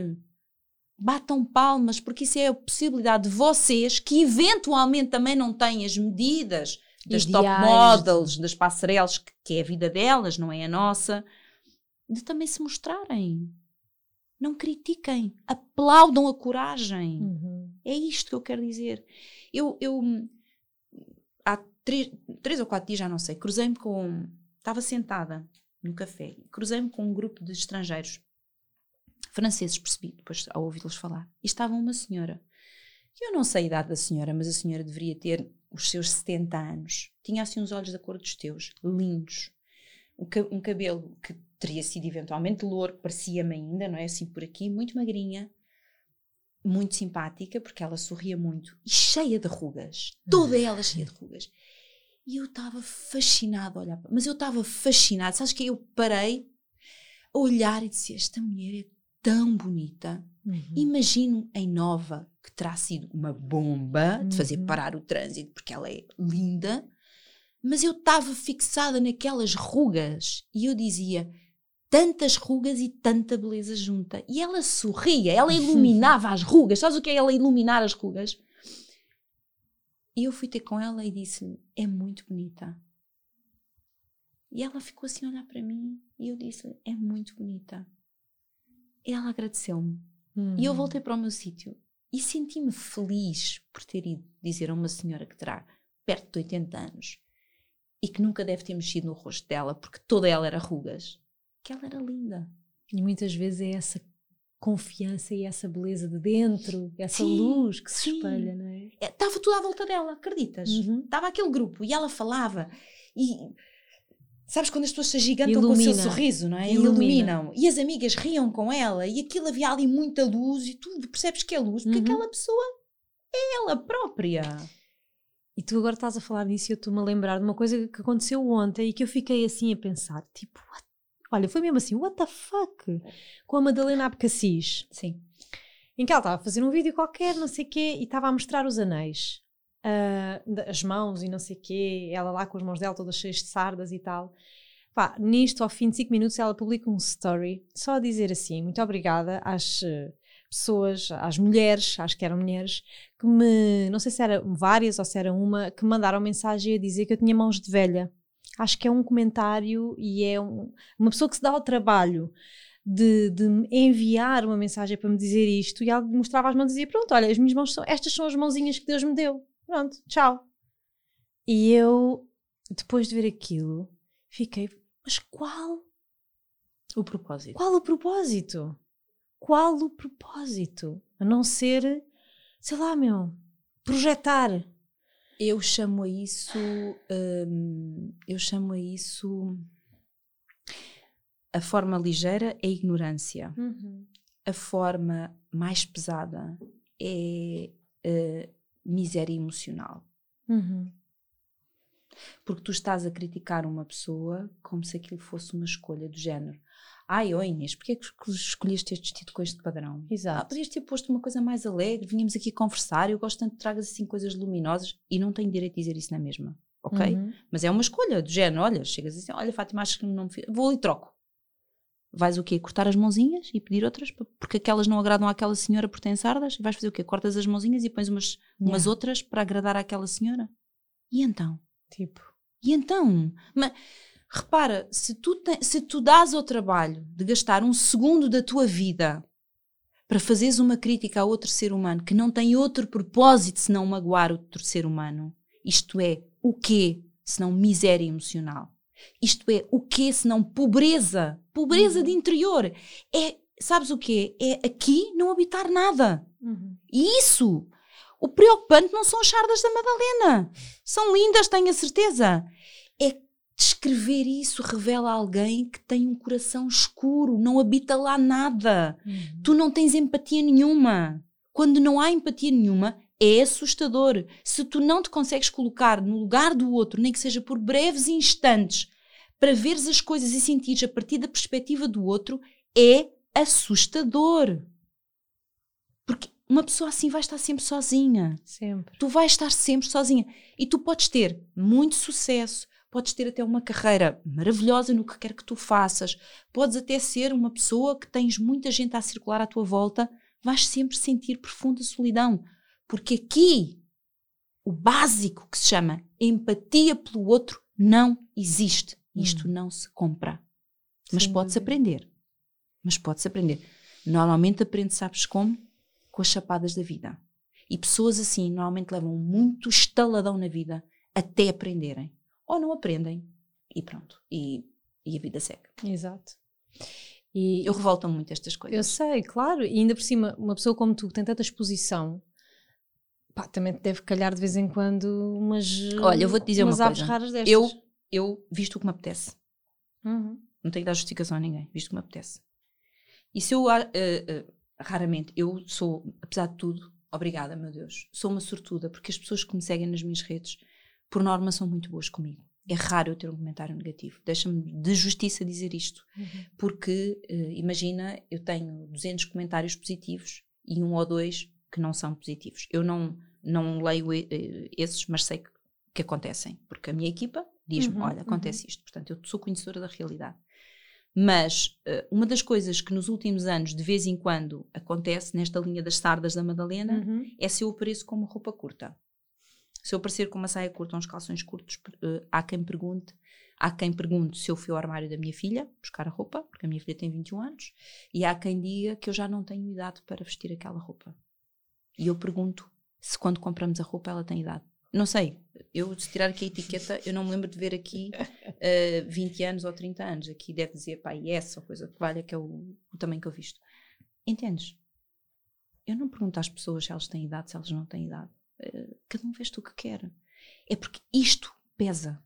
Batam palmas, porque isso é a possibilidade de vocês, que eventualmente também não têm as medidas das Ideais. top models, das passarelas, que, que é a vida delas, não é a nossa, de também se mostrarem. Não critiquem, aplaudam a coragem. Uhum. É isto que eu quero dizer. Eu, eu há três, três ou quatro dias, já não sei, cruzei-me com. Estava sentada no café, cruzei-me com um grupo de estrangeiros, franceses, percebi, depois ao ouvi-los falar. E estava uma senhora. Eu não sei a idade da senhora, mas a senhora deveria ter os seus 70 anos. Tinha assim os olhos da cor dos teus, lindos. Um cabelo que teria sido eventualmente louro, parecia-me ainda, não é? Assim por aqui, muito magrinha, muito simpática, porque ela sorria muito, e cheia de rugas, toda ela cheia de rugas. E eu estava fascinada a olhar, mas eu estava fascinada, sabes que eu parei a olhar e disse: Esta mulher é tão bonita. Uhum. Imagino em Nova, que terá sido uma bomba de fazer uhum. parar o trânsito, porque ela é linda, mas eu estava fixada naquelas rugas e eu dizia: tantas rugas e tanta beleza junta. E ela sorria, ela iluminava as rugas. Sabes o que é ela iluminar as rugas? E eu fui ter com ela e disse-lhe: É muito bonita. E ela ficou assim a olhar para mim e eu disse: É muito bonita. E ela agradeceu-me. Uhum. E eu uhum. voltei para o meu sítio e senti-me feliz por ter ido dizer a uma senhora que terá perto de 80 anos e que nunca deve ter mexido no rosto dela porque toda ela era rugas que ela era linda. E muitas vezes é essa confiança e essa beleza de dentro, essa sim, luz que se sim. espelha, não é? Estava é, tudo à volta dela, acreditas? Uhum. Estava aquele grupo e ela falava e sabes quando as pessoas se agigantam Ilumina. com o seu sorriso, não é? Ilumina. Iluminam. E as amigas riam com ela e aquilo havia ali muita luz e tu percebes que é luz porque uhum. aquela pessoa é ela própria. E tu agora estás a falar nisso e eu estou-me a lembrar de uma coisa que aconteceu ontem e que eu fiquei assim a pensar, tipo, what Olha, foi mesmo assim, what the fuck? Com a Madalena Abcacis. Sim. Em que ela estava a fazer um vídeo qualquer, não sei o quê, e estava a mostrar os anéis. Uh, as mãos e não sei o quê, ela lá com as mãos dela todas cheias de sardas e tal. Pá, nisto, ao fim de 5 minutos, ela publica um story só a dizer assim: muito obrigada às uh, pessoas, às mulheres, acho que eram mulheres, que me, não sei se eram várias ou se era uma, que mandaram mensagem a dizer que eu tinha mãos de velha. Acho que é um comentário e é um, uma pessoa que se dá ao trabalho de, de enviar uma mensagem para me dizer isto e ela mostrava as mãos e dizia: Pronto, olha, as minhas mãos são, estas são as mãozinhas que Deus me deu. Pronto, tchau. E eu, depois de ver aquilo, fiquei: Mas qual o propósito? Qual o propósito? Qual o propósito? A não ser, sei lá, meu, projetar. Eu chamo a isso, hum, eu chamo a isso, a forma ligeira é ignorância. Uhum. A forma mais pesada é uh, miséria emocional. Uhum. Porque tu estás a criticar uma pessoa como se aquilo fosse uma escolha do género. Ai, oh Inês, porquê é que escolheste este vestido com este padrão? Exato. Ah, podias ter posto uma coisa mais alegre, vínhamos aqui conversar, eu gosto tanto de tragas assim coisas luminosas e não tenho direito de dizer isso na mesma, ok? Uhum. Mas é uma escolha do género, olha, chegas assim, olha Fátima, acho que não me vou ali e troco. Vais o quê? Cortar as mãozinhas e pedir outras? Porque aquelas não agradam àquela senhora por ter sardas? E vais fazer o quê? Cortas as mãozinhas e pões umas, umas yeah. outras para agradar àquela senhora? E então? Tipo. E então? Mas Repara, se tu, te, se tu dás ao trabalho de gastar um segundo da tua vida para fazeres uma crítica a outro ser humano que não tem outro propósito senão magoar outro ser humano, isto é, o quê senão miséria emocional? Isto é, o quê senão pobreza? Pobreza uhum. de interior. É, sabes o quê? É aqui não habitar nada. Uhum. E isso, o preocupante não são as sardas da Madalena. São lindas, tenho a certeza. Descrever isso revela alguém que tem um coração escuro, não habita lá nada. Uhum. Tu não tens empatia nenhuma. Quando não há empatia nenhuma, é assustador. Se tu não te consegues colocar no lugar do outro, nem que seja por breves instantes, para veres as coisas e sentires a partir da perspectiva do outro, é assustador. Porque uma pessoa assim vai estar sempre sozinha. Sempre. Tu vais estar sempre sozinha. E tu podes ter muito sucesso, podes ter até uma carreira maravilhosa no que quer que tu faças, podes até ser uma pessoa que tens muita gente a circular à tua volta, vais sempre sentir profunda solidão. Porque aqui o básico que se chama empatia pelo outro não existe. Isto hum. não se compra. Mas pode-se aprender. Mas pode-se aprender. Normalmente aprende, sabes como? Com as chapadas da vida. E pessoas assim normalmente levam muito estaladão na vida até aprenderem ou não aprendem e pronto. E, e a vida segue. Exato. E eu revolto muito estas coisas. Eu sei, claro. E ainda por cima, uma pessoa como tu que tem tanta exposição, pá, também deve calhar de vez em quando umas. Olha, eu vou-te dizer uma coisa. raras destas. Eu, eu visto o que me apetece. Uhum. Não tenho que dar justificação a ninguém, visto o que me apetece. E se eu, uh, uh, raramente, eu sou, apesar de tudo, obrigada, meu Deus, sou uma sortuda, porque as pessoas que me seguem nas minhas redes por norma, são muito boas comigo. É raro eu ter um comentário negativo. Deixa-me de justiça dizer isto. Uhum. Porque, uh, imagina, eu tenho 200 comentários positivos e um ou dois que não são positivos. Eu não, não leio uh, esses, mas sei que, que, acontecem. Porque a minha equipa diz-me: uhum, olha, acontece uhum. isto. Portanto, eu sou conhecedora da realidade. Mas uh, uma das coisas que nos últimos anos, de vez em quando, acontece nesta linha das sardas da Madalena uhum. é se eu apareço como roupa curta. Se eu aparecer com uma saia curta ou uns calções curtos, uh, há quem pergunte. Há quem pergunte se eu fui ao armário da minha filha buscar a roupa, porque a minha filha tem 21 anos, e há quem diga que eu já não tenho idade para vestir aquela roupa. E eu pergunto se quando compramos a roupa ela tem idade. Não sei, eu se tirar aqui a etiqueta, eu não me lembro de ver aqui uh, eh, 20 anos ou 30 anos. Aqui deve dizer pá, yes ou coisa que valha, que é o, o tamanho que eu visto. Entendes? Eu não pergunto às pessoas se elas têm idade, se elas não têm idade. Eh, cada um veste o que quer. É porque isto pesa.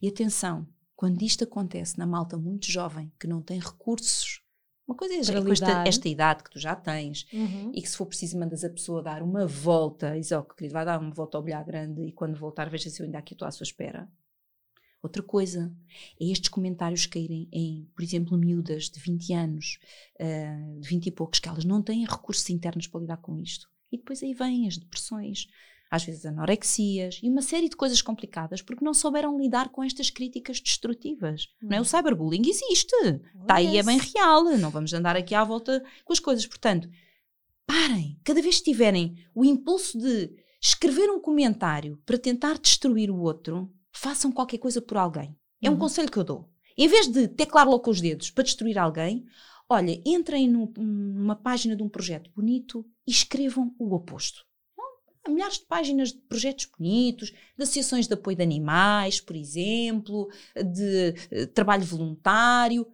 E atenção, quando isto acontece na malta muito jovem, que não tem recursos, uma coisa é com esta, esta, idade que tu já tens, uhum. e que se for preciso mandas a pessoa dar uma volta, diz, oh, querido, vai dar uma volta ao bilhar grande e quando voltar veja se eu ainda aqui estou à sua espera. Outra coisa é estes comentários caírem em, por exemplo, miúdas de 20 anos, uh, de 20 e poucos, que elas não têm recursos internos para lidar com isto. E depois aí vêm as depressões, às vezes anorexias e uma série de coisas complicadas porque não souberam lidar com estas críticas destrutivas. Uhum. Não é? O cyberbullying existe, está aí, é bem real, não vamos andar aqui à volta com as coisas. Portanto, parem, cada vez que tiverem o impulso de escrever um comentário para tentar destruir o outro, façam qualquer coisa por alguém. É um uhum. conselho que eu dou. Em vez de teclar logo com os dedos para destruir alguém, olha, entrem numa página de um projeto bonito e escrevam o oposto. Há milhares de páginas de projetos bonitos, de associações de apoio de animais, por exemplo, de uh, trabalho voluntário,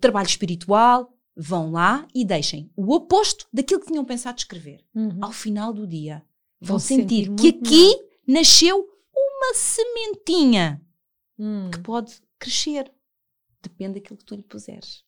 trabalho espiritual. Vão lá e deixem o oposto daquilo que tinham pensado escrever. Uhum. Ao final do dia, vão, vão sentir, sentir que aqui melhor. nasceu uma sementinha hum. que pode crescer. Depende daquilo que tu lhe puseres.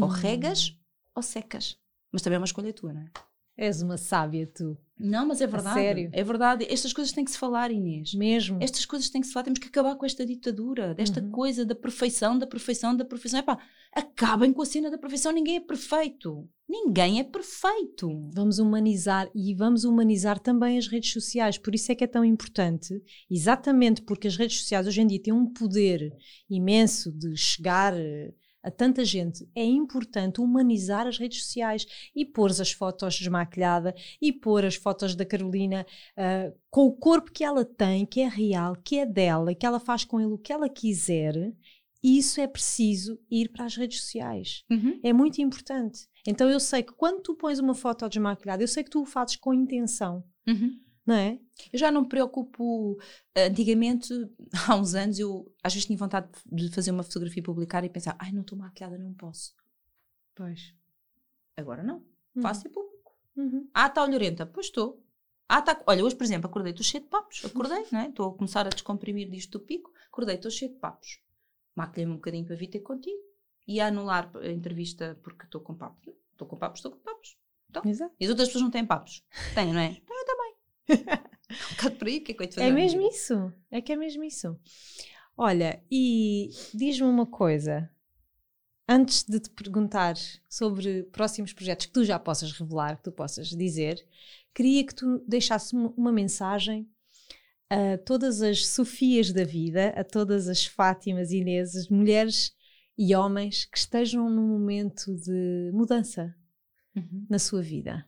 ou regas ou secas. Mas também é uma escolha tua, não é? És uma sábia, tu. Não, mas é verdade. sério. É verdade. Estas coisas têm que se falar, Inês. Mesmo. Estas coisas têm que se falar. Temos que acabar com esta ditadura, desta uhum. coisa da perfeição, da perfeição, da perfeição. Epá, acabem com a cena da perfeição. Ninguém é perfeito. Ninguém é perfeito. Vamos humanizar e vamos humanizar também as redes sociais. Por isso é que é tão importante, exatamente porque as redes sociais hoje em dia têm um poder imenso de chegar eh, a tanta gente, é importante humanizar as redes sociais e pôr as fotos desmaquilhada e pôr as fotos da Carolina uh, com o corpo que ela tem, que é real, que é dela, que ela faz com ele o que ela quiser. Isso é preciso ir para as redes sociais. Uhum. É muito importante. Então eu sei que quando tu pões uma foto desmaquilhada, eu sei que tu o fazes com intenção. Uhum não é? Eu já não me preocupo. Antigamente, há uns anos, eu às vezes tinha vontade de fazer uma fotografia e publicar e pensar, ai, não estou maquiada, não posso. Pois. Agora não. Uhum. Faço e público. Uhum. Ah, está olhorenta. Pois estou. Ah, tá. Olha, hoje, por exemplo, acordei, estou cheio de papos. Acordei, não é? Estou a começar a descomprimir disto do pico. Acordei, estou cheio de papos. Maquilhei-me um bocadinho para vir ter contigo. E a anular a entrevista porque estou com papos. Estou com papos, estou com papos. Então, Exato. E as outras pessoas não têm papos. Têm, não é? Um bocado por aí, que é que eu fazer? É mesmo isso, é que é mesmo isso. Olha, e diz-me uma coisa, antes de te perguntar sobre próximos projetos que tu já possas revelar, que tu possas dizer, queria que tu deixasses uma mensagem a todas as Sofias da vida, a todas as Fátimas, Ineses, mulheres e homens que estejam num momento de mudança uhum. na sua vida.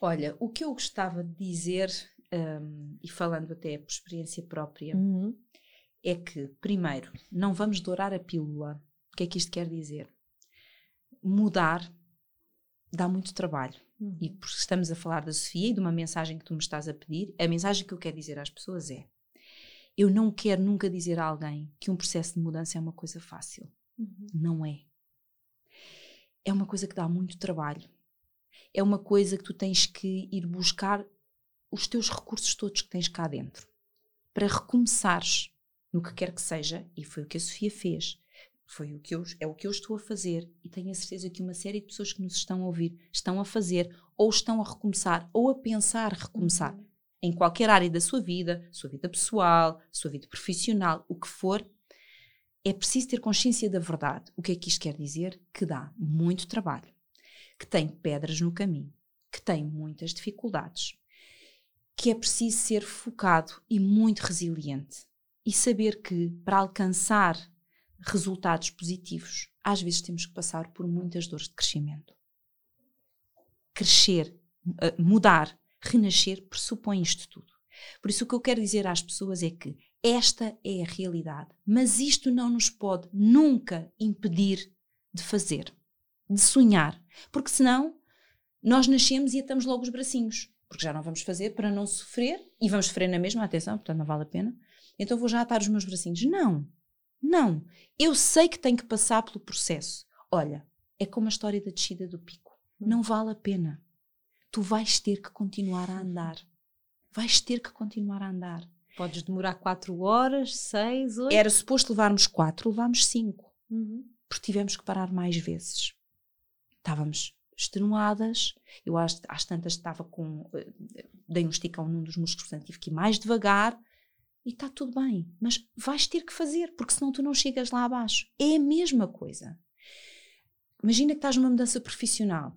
Olha, o que eu gostava de dizer, um, e falando até por experiência própria, uhum. é que, primeiro, não vamos dourar a pílula. O que é que isto quer dizer? Mudar dá muito trabalho. Uhum. E porque estamos a falar da Sofia e de uma mensagem que tu me estás a pedir, a mensagem que eu quero dizer às pessoas é: eu não quero nunca dizer a alguém que um processo de mudança é uma coisa fácil. Uhum. Não é. É uma coisa que dá muito trabalho é uma coisa que tu tens que ir buscar os teus recursos todos que tens cá dentro para recomeçares no que quer que seja, e foi o que a Sofia fez. Foi o que eu, é o que eu estou a fazer e tenho a certeza que uma série de pessoas que nos estão a ouvir estão a fazer ou estão a recomeçar ou a pensar recomeçar uhum. em qualquer área da sua vida, sua vida pessoal, sua vida profissional, o que for, é preciso ter consciência da verdade. O que é que isto quer dizer? Que dá muito trabalho que tem pedras no caminho, que tem muitas dificuldades, que é preciso ser focado e muito resiliente e saber que para alcançar resultados positivos, às vezes temos que passar por muitas dores de crescimento. Crescer, eh, mudar, renascer pressupõe isto tudo. Por isso, o que eu quero dizer às pessoas é que esta é a realidade, mas isto não nos pode nunca impedir de fazer de sonhar. Porque senão nós nascemos e atamos logo os bracinhos. Porque já não vamos fazer para não sofrer e vamos sofrer na mesma, atenção, portanto não vale a pena. Então vou já atar os meus bracinhos. Não, não. Eu sei que tenho que passar pelo processo. Olha, é como a história da descida do pico. Não vale a pena. Tu vais ter que continuar a andar. Vais ter que continuar a andar. Podes demorar 4 horas, 6, 8. Era suposto levarmos 4, levámos 5. Uhum. Porque tivemos que parar mais vezes estávamos extenuadas, eu às, às tantas estava com, eh, dei um esticão num dos músculos, portanto tive que ir mais devagar, e está tudo bem, mas vais ter que fazer, porque senão tu não chegas lá abaixo. É a mesma coisa. Imagina que estás numa mudança profissional.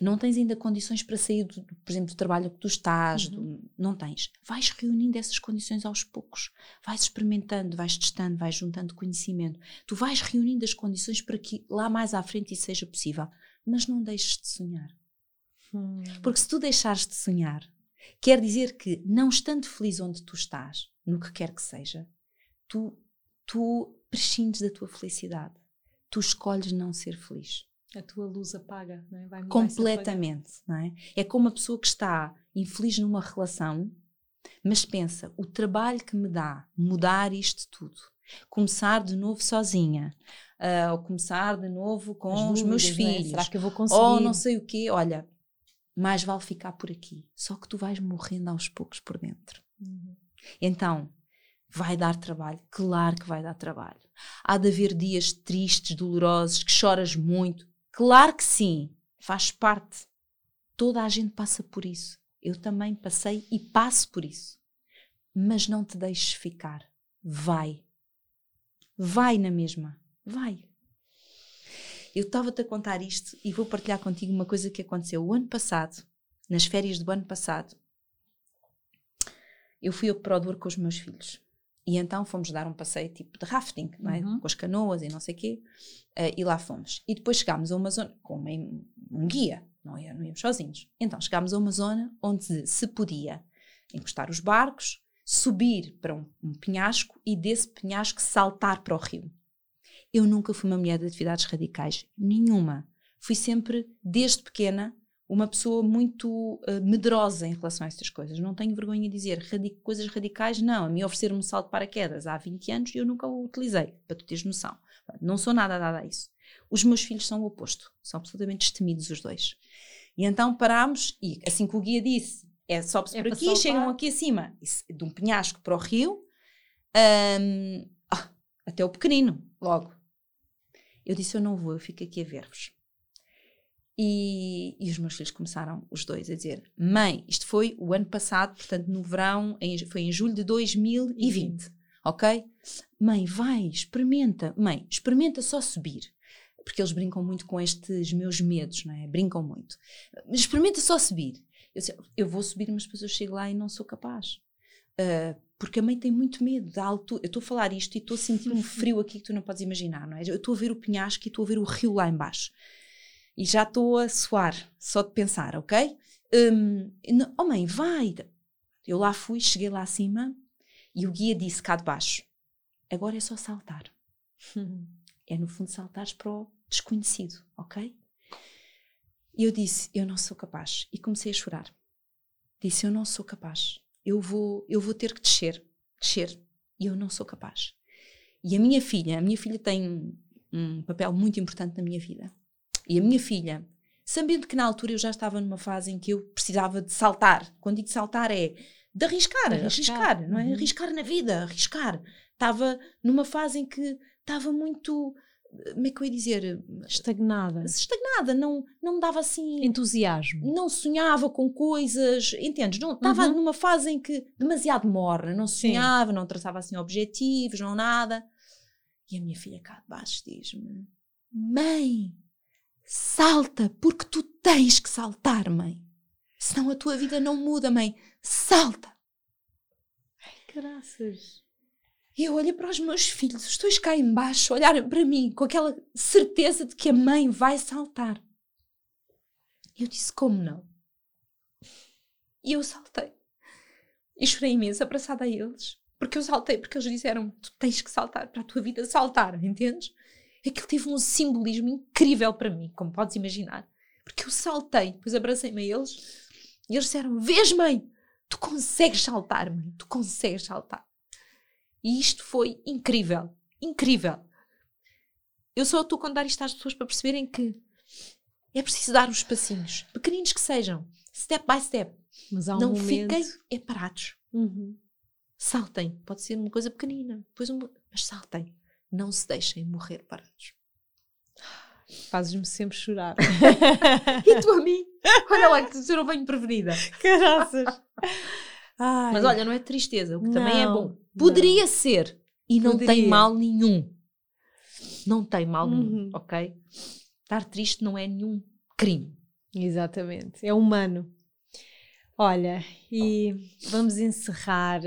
Não tens ainda condições para sair, do, por exemplo, do trabalho que tu estás, Uhum. do- não tens. Vais reunindo essas condições aos poucos, vais experimentando, vais testando, vais juntando conhecimento. Tu vais reunindo as condições para que lá mais à frente isso seja possível. Mas não deixes de sonhar. Hum. Porque se tu deixares de sonhar, quer dizer que, não estando feliz onde tu estás, no que quer que seja, tu, tu prescindes da tua felicidade. Tu escolhes não ser feliz. A tua luz apaga, não é? Vai. Completamente, não é? É como uma pessoa que está infeliz numa relação, mas pensa, o trabalho que me dá mudar isto tudo, começar de novo sozinha, ah, ou começar de novo com os meus é? filhos, Será que eu vou conseguir? ou não sei o quê, olha, mais vale ficar por aqui. Só que tu vais morrendo aos poucos por dentro. Uhum. Então, vai dar trabalho? Claro que vai dar trabalho. Há de haver dias tristes, dolorosos, que choras muito? Claro que sim, faz parte. Toda a gente passa por isso. Eu também passei e passo por isso. Mas não te deixes ficar. Vai. Vai na mesma. Vai. Eu estava-te a contar isto e vou partilhar contigo uma coisa que aconteceu o ano passado, nas férias do ano passado eu fui para o Douro com os meus filhos. E então fomos dar um passeio tipo de rafting, é? Uhum. com as canoas e não sei o quê. Eh, e lá fomos. E depois chegámos a uma zona, com uma- um guia, não, ia, não íamos sozinhos. Então chegámos a uma zona onde se podia encostar os barcos, subir para um, um penhasco e desse penhasco saltar para o rio. Eu nunca fui uma mulher de atividades radicais, nenhuma. Fui sempre, desde pequena, uma pessoa muito eh, medrosa em relação a estas coisas. Não tenho vergonha de dizer radi- coisas radicais, não. A mim ofereceram-me um salto de paraquedas há 20 anos e eu nunca o utilizei, para tu teres noção. Não sou nada dada a isso. Os meus filhos são o oposto. São absolutamente destemidos os dois. E então parámos e, assim que o guia disse, é sobe-se É por aqui, saltar. chegam aqui acima, de um penhasco para o rio, ahm, ah, até o pequenino, logo. Eu disse, eu não vou, eu fico aqui a ver-vos. E, e os meus filhos começaram, os dois, a dizer: Mãe, isto foi o ano passado, portanto, no verão, em- foi em julho de 2020, ok? Mãe, vai, experimenta. Mãe, experimenta só subir. Porque eles brincam muito com estes meus medos, não é? Brincam muito. Experimenta só subir. Eu disse: Eu vou subir, mas depois eu chego lá e não sou capaz. Ah, porque a mãe tem muito medo da altura. Eu estou a falar isto e estou a sentir um frio aqui que tu não podes imaginar, não é? Eu estou a ver o penhasco e estou a ver o rio lá embaixo. E já estou a suar, só de pensar, ok? Não- oh mãe, vai! Eu lá fui, cheguei lá acima e o guia disse cá de baixo: agora é só saltar. É no fundo saltares para o desconhecido, ok? E eu disse: eu não sou capaz. E comecei a chorar. Disse: eu não sou capaz. Eu vou, eu vou ter que descer, descer. E eu não sou capaz. E a minha filha, a minha filha tem um papel muito importante na minha vida. E a minha filha, sabendo que na altura eu já estava numa fase em que eu precisava de saltar. Quando digo saltar é de arriscar, Arriscar. arriscar, não é? Uhum. Arriscar na vida, arriscar. Estava numa fase em que estava muito, como é que eu ia dizer, Estagnada. estagnada, não, não me dava assim Entusiasmo. não sonhava com coisas, entendes? Não, estava Uhum. numa fase em que demasiado morna, não Sim. sonhava, não traçava assim objetivos, não nada. E a minha filha cá de baixo diz-me: Mãe, salta, porque tu tens que saltar, mãe. Senão a tua vida não muda, mãe. Salta. Graças. E eu olhei para os meus filhos, os dois cá embaixo, olharem para mim com aquela certeza de que a mãe vai saltar. Eu disse, como não? E eu saltei. E chorei imenso, abraçada a eles. Porque eu saltei, porque eles disseram, tu tens que saltar para a tua vida saltar, entendes? Aquilo teve um simbolismo incrível para mim, como podes imaginar. Porque eu saltei, depois abracei-me a eles e eles disseram, vês mãe, tu consegues saltar, mãe, tu consegues saltar. E isto foi incrível. Incrível. Eu só estou a contar isto às pessoas para perceberem que é preciso dar uns passinhos, pequeninos que sejam, step by step. Mas há um Não momento... fiquem é parados. Uhum. Saltem. Pode ser uma coisa pequenina, depois uma... mas saltem. Não se deixem morrer parados. Fazes-me sempre chorar. E tu a mim? Olha lá que eu não venho prevenida. Graças. Ai. Mas olha, não é tristeza, o que também é Não, bom. Poderia ser. E não tem Poderia. mal nenhum. Não tem mal nenhum, Uhum. ok? Estar triste não é nenhum crime. Exatamente, é humano. Olha, e vamos encerrar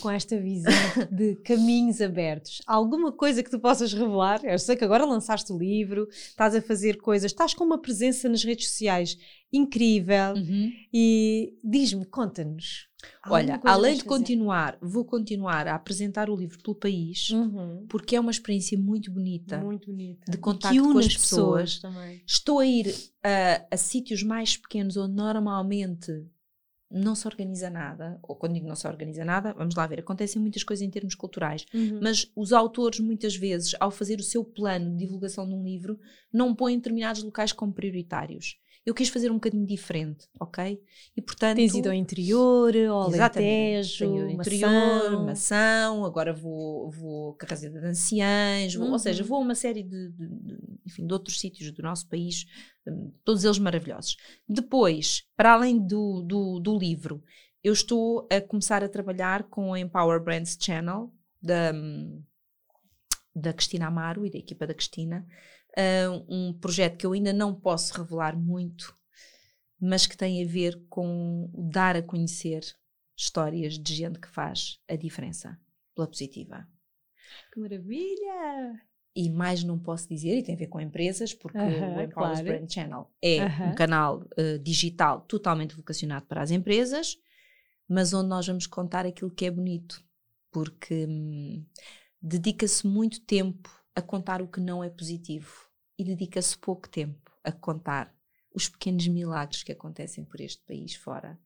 com esta visão de caminhos abertos. Alguma coisa que tu possas revelar? Eu sei que agora lançaste o livro, estás a fazer coisas, estás com uma presença nas redes sociais incrível Uhum. e diz-me, conta-nos. Olha, além de fazer? continuar, vou continuar a apresentar o livro pelo país, Uhum. porque é uma experiência muito bonita. Muito bonita. de contacto com as as pessoas. também. Estou a ir a, a sítios mais pequenos onde normalmente não se organiza nada, ou quando digo não se organiza nada, vamos lá ver, acontecem muitas coisas em termos culturais, Uhum. mas os autores muitas vezes, ao fazer o seu plano de divulgação de um livro, não põem determinados locais como prioritários. Eu quis fazer um bocadinho diferente, ok? E portanto... Tens ido ao interior, ao. Alentejo, interior, Mação. Mação, agora vou, vou a Carraseda de Anciães, vou- ou seja, Uhum. vou a uma série de, de- de- enfim, de outros sítios do nosso país, hum, todos eles maravilhosos. Depois, para além do, do, do livro, eu estou a começar a trabalhar com a Empower Brands Channel, da, hum, da Cristina Amaro e da equipa da Cristina, ah, um projeto que eu ainda não posso revelar muito, mas que tem a ver com dar a conhecer histórias de gente que faz a diferença pela positiva. Que maravilha! E mais não posso dizer, e tem a ver com empresas, porque Aham, o Empower claro. Brand Channel é Aham. um canal eh, digital totalmente vocacionado para as empresas, mas onde nós vamos contar aquilo que é bonito, porque hum, dedica-se muito tempo a contar o que não é positivo e dedica-se pouco tempo a contar os pequenos milagres que acontecem por este país fora.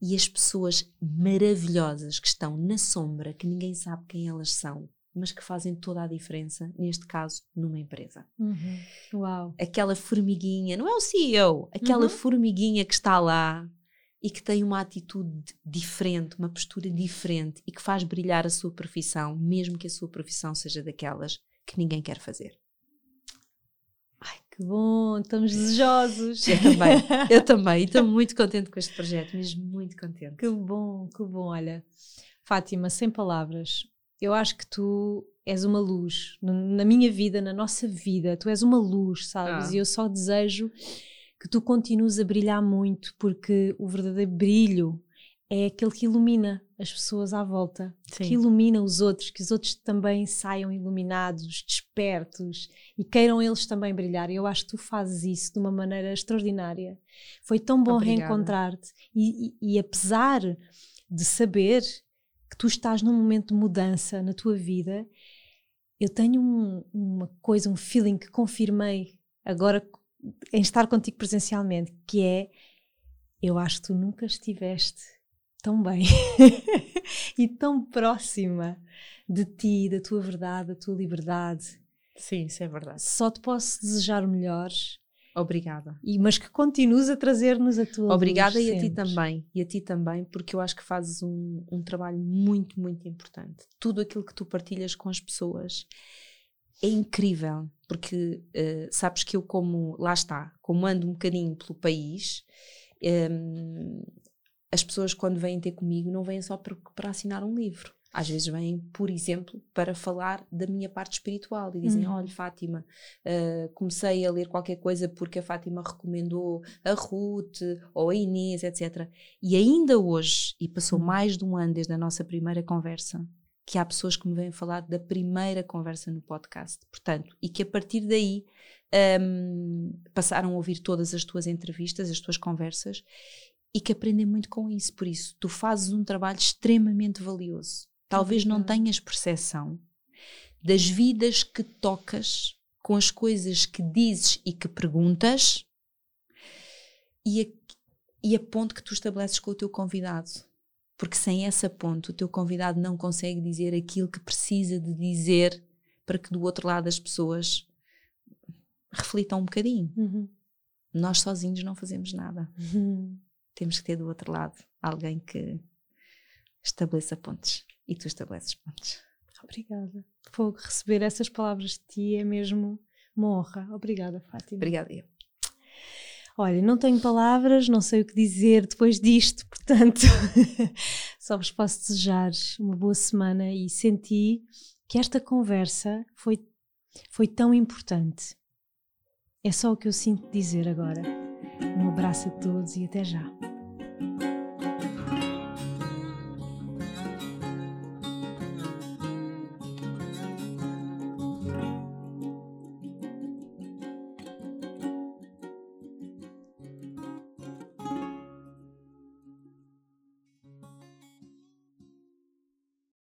E as pessoas maravilhosas que estão na sombra, que ninguém sabe quem elas são, mas que fazem toda a diferença, neste caso, numa empresa Uhum. Uau! aquela formiguinha, não é o CEO, aquela Uhum. formiguinha que está lá e que tem uma atitude diferente, uma postura diferente e que faz brilhar a sua profissão, mesmo que a sua profissão seja daquelas que ninguém quer fazer. Que bom! Estamos desejosos! Eu também, eu também, e estou muito contente com este projeto, mesmo muito contente. Que bom, que bom. Olha, Fátima, sem palavras, eu acho que tu és uma luz na minha vida, na nossa vida. Tu és uma luz, sabes? Ah. E eu só desejo que tu continues a brilhar muito, porque o verdadeiro brilho é aquele que ilumina as pessoas à volta, que ilumina os outros, que os outros também saiam iluminados, despertos e queiram eles também brilhar. E eu acho que tu fazes isso de uma maneira extraordinária. Foi tão bom reencontrar-te e, e- e apesar de saber que tu estás num momento de mudança na tua vida, eu tenho um- uma coisa, um feeling que confirmei agora em estar contigo presencialmente, que é eu acho que tu nunca estiveste tão bem e tão próxima de ti, da tua verdade, da tua liberdade. Sim, isso é verdade. Só te posso desejar o melhor, Obrigada. e, mas que continues a trazer-nos a tua Obrigada e a ti também, e a ti também, porque eu acho que fazes um, um trabalho muito, muito importante. Tudo aquilo que tu partilhas com as pessoas é incrível, porque eh, sabes que eu como, lá está, como ando um bocadinho pelo país, em, as pessoas quando vêm ter comigo não vêm só para, para assinar um livro. Às vezes vêm, por exemplo, para falar da minha parte espiritual e dizem: Uhum. Olha, Fátima, eh, comecei a ler qualquer coisa porque a Fátima recomendou a Ruth ou a Inês, etc. E ainda hoje, e passou Uhum. mais de um ano desde a nossa primeira conversa, que há pessoas que me vêm falar da primeira conversa no podcast. Portanto, e que a partir daí hum, passaram a ouvir todas as tuas entrevistas, as tuas conversas, e que aprendem muito com isso. Por isso, tu fazes um trabalho extremamente valioso. Talvez não tenhas percepção das vidas que tocas com as coisas que dizes e que perguntas e a, e a ponte que tu estabeleces com o teu convidado. Porque sem essa ponte, o teu convidado não consegue dizer aquilo que precisa de dizer para que do outro lado as pessoas reflitam um bocadinho. Uhum. Nós sozinhos não fazemos nada. Uhum. Temos que ter do outro lado alguém que estabeleça pontes. E tu estabeleces pontes. Obrigada. Fogo, receber essas palavras de ti é mesmo uma honra. Obrigada, Fátima. Obrigada. eu. Olha, não tenho palavras, não sei o que dizer depois disto, portanto, só vos posso desejar uma boa semana e senti que esta conversa foi, foi tão importante. É só o que eu sinto dizer agora. Um abraço a todos e até já.